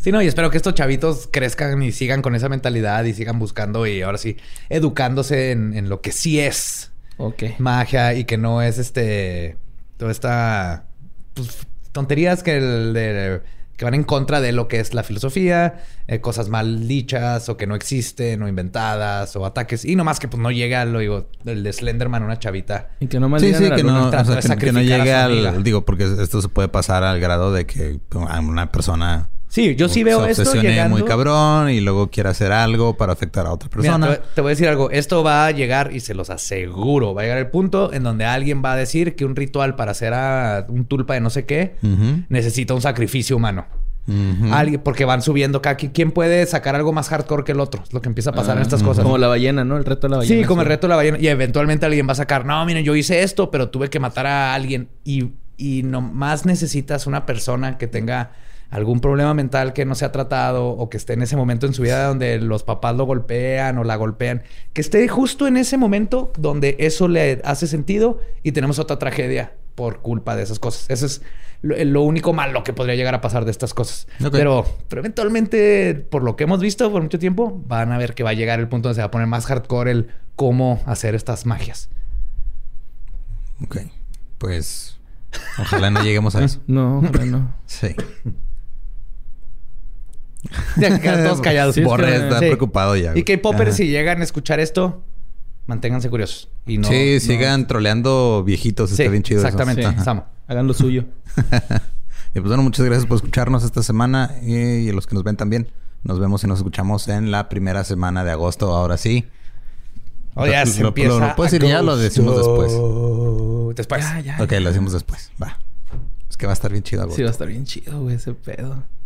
Sí, no, y espero que estos chavitos crezcan y sigan con esa mentalidad y sigan buscando y ahora sí, educándose en, en lo que sí es ok. magia y que no es este toda esta pues, tonterías que el de- que van en contra de lo que es la filosofía, eh, cosas mal dichas o que no existen o inventadas o ataques. Y nomás que pues no llega lo digo el de Slenderman una chavita. Y que no Sí, maldigan sí, la que no, o sea, que, que no llegue al... Digo, porque esto se puede pasar al grado de que a una persona... Sí, yo sí veo se esto obsesione llegando. muy cabrón y luego quiere hacer algo para afectar a otra Mira, persona. te, te voy a decir algo. Esto va a llegar, y se los aseguro, va a llegar el punto en donde alguien va a decir que un ritual para hacer a un tulpa de no sé qué necesita un sacrificio humano. Alguien, porque van subiendo cada quien. ¿Quién puede sacar algo más hardcore que el otro? Es lo que empieza a pasar en estas cosas. Como la ballena, ¿no? El reto de la ballena. Sí, como el reto de la ballena. Y eventualmente alguien va a sacar, no, miren, yo hice esto, pero tuve que matar a alguien. Y, y nomás necesitas una persona que tenga algún problema mental que no se ha tratado o que esté en ese momento en su vida donde los papás lo golpean o la golpean. Que esté justo en ese momento donde eso le hace sentido y tenemos otra tragedia por culpa de esas cosas. Eso es lo, lo único malo que podría llegar a pasar de estas cosas. Pero, pero eventualmente, por lo que hemos visto por mucho tiempo, van a ver que va a llegar el punto donde se va a poner más hardcore el cómo hacer estas magias. Ok. Pues... Ojalá no lleguemos a eso. No, ojalá no. Sí. Ya quedan todos callados. Sí, Borre está Sí. preocupado ya. Y güey. Ajá. si llegan a escuchar esto, manténganse curiosos. Y no, sí, no- sigan troleando viejitos. Está bien chido eso. exactamente. Samo. Hagan lo suyo. Y pues bueno, muchas gracias por escucharnos esta semana y, y a los que nos ven también. Nos vemos y nos escuchamos en la primera semana de agosto, ahora sí. Oh, ya Lo- se lo- empieza. lo- lo puedes decir ya, lo decimos después. Después. Ya, ya. ok, lo decimos después. Va. Es que va a estar bien chido agosto. Sí, va a estar bien chido, güey, ese pedo.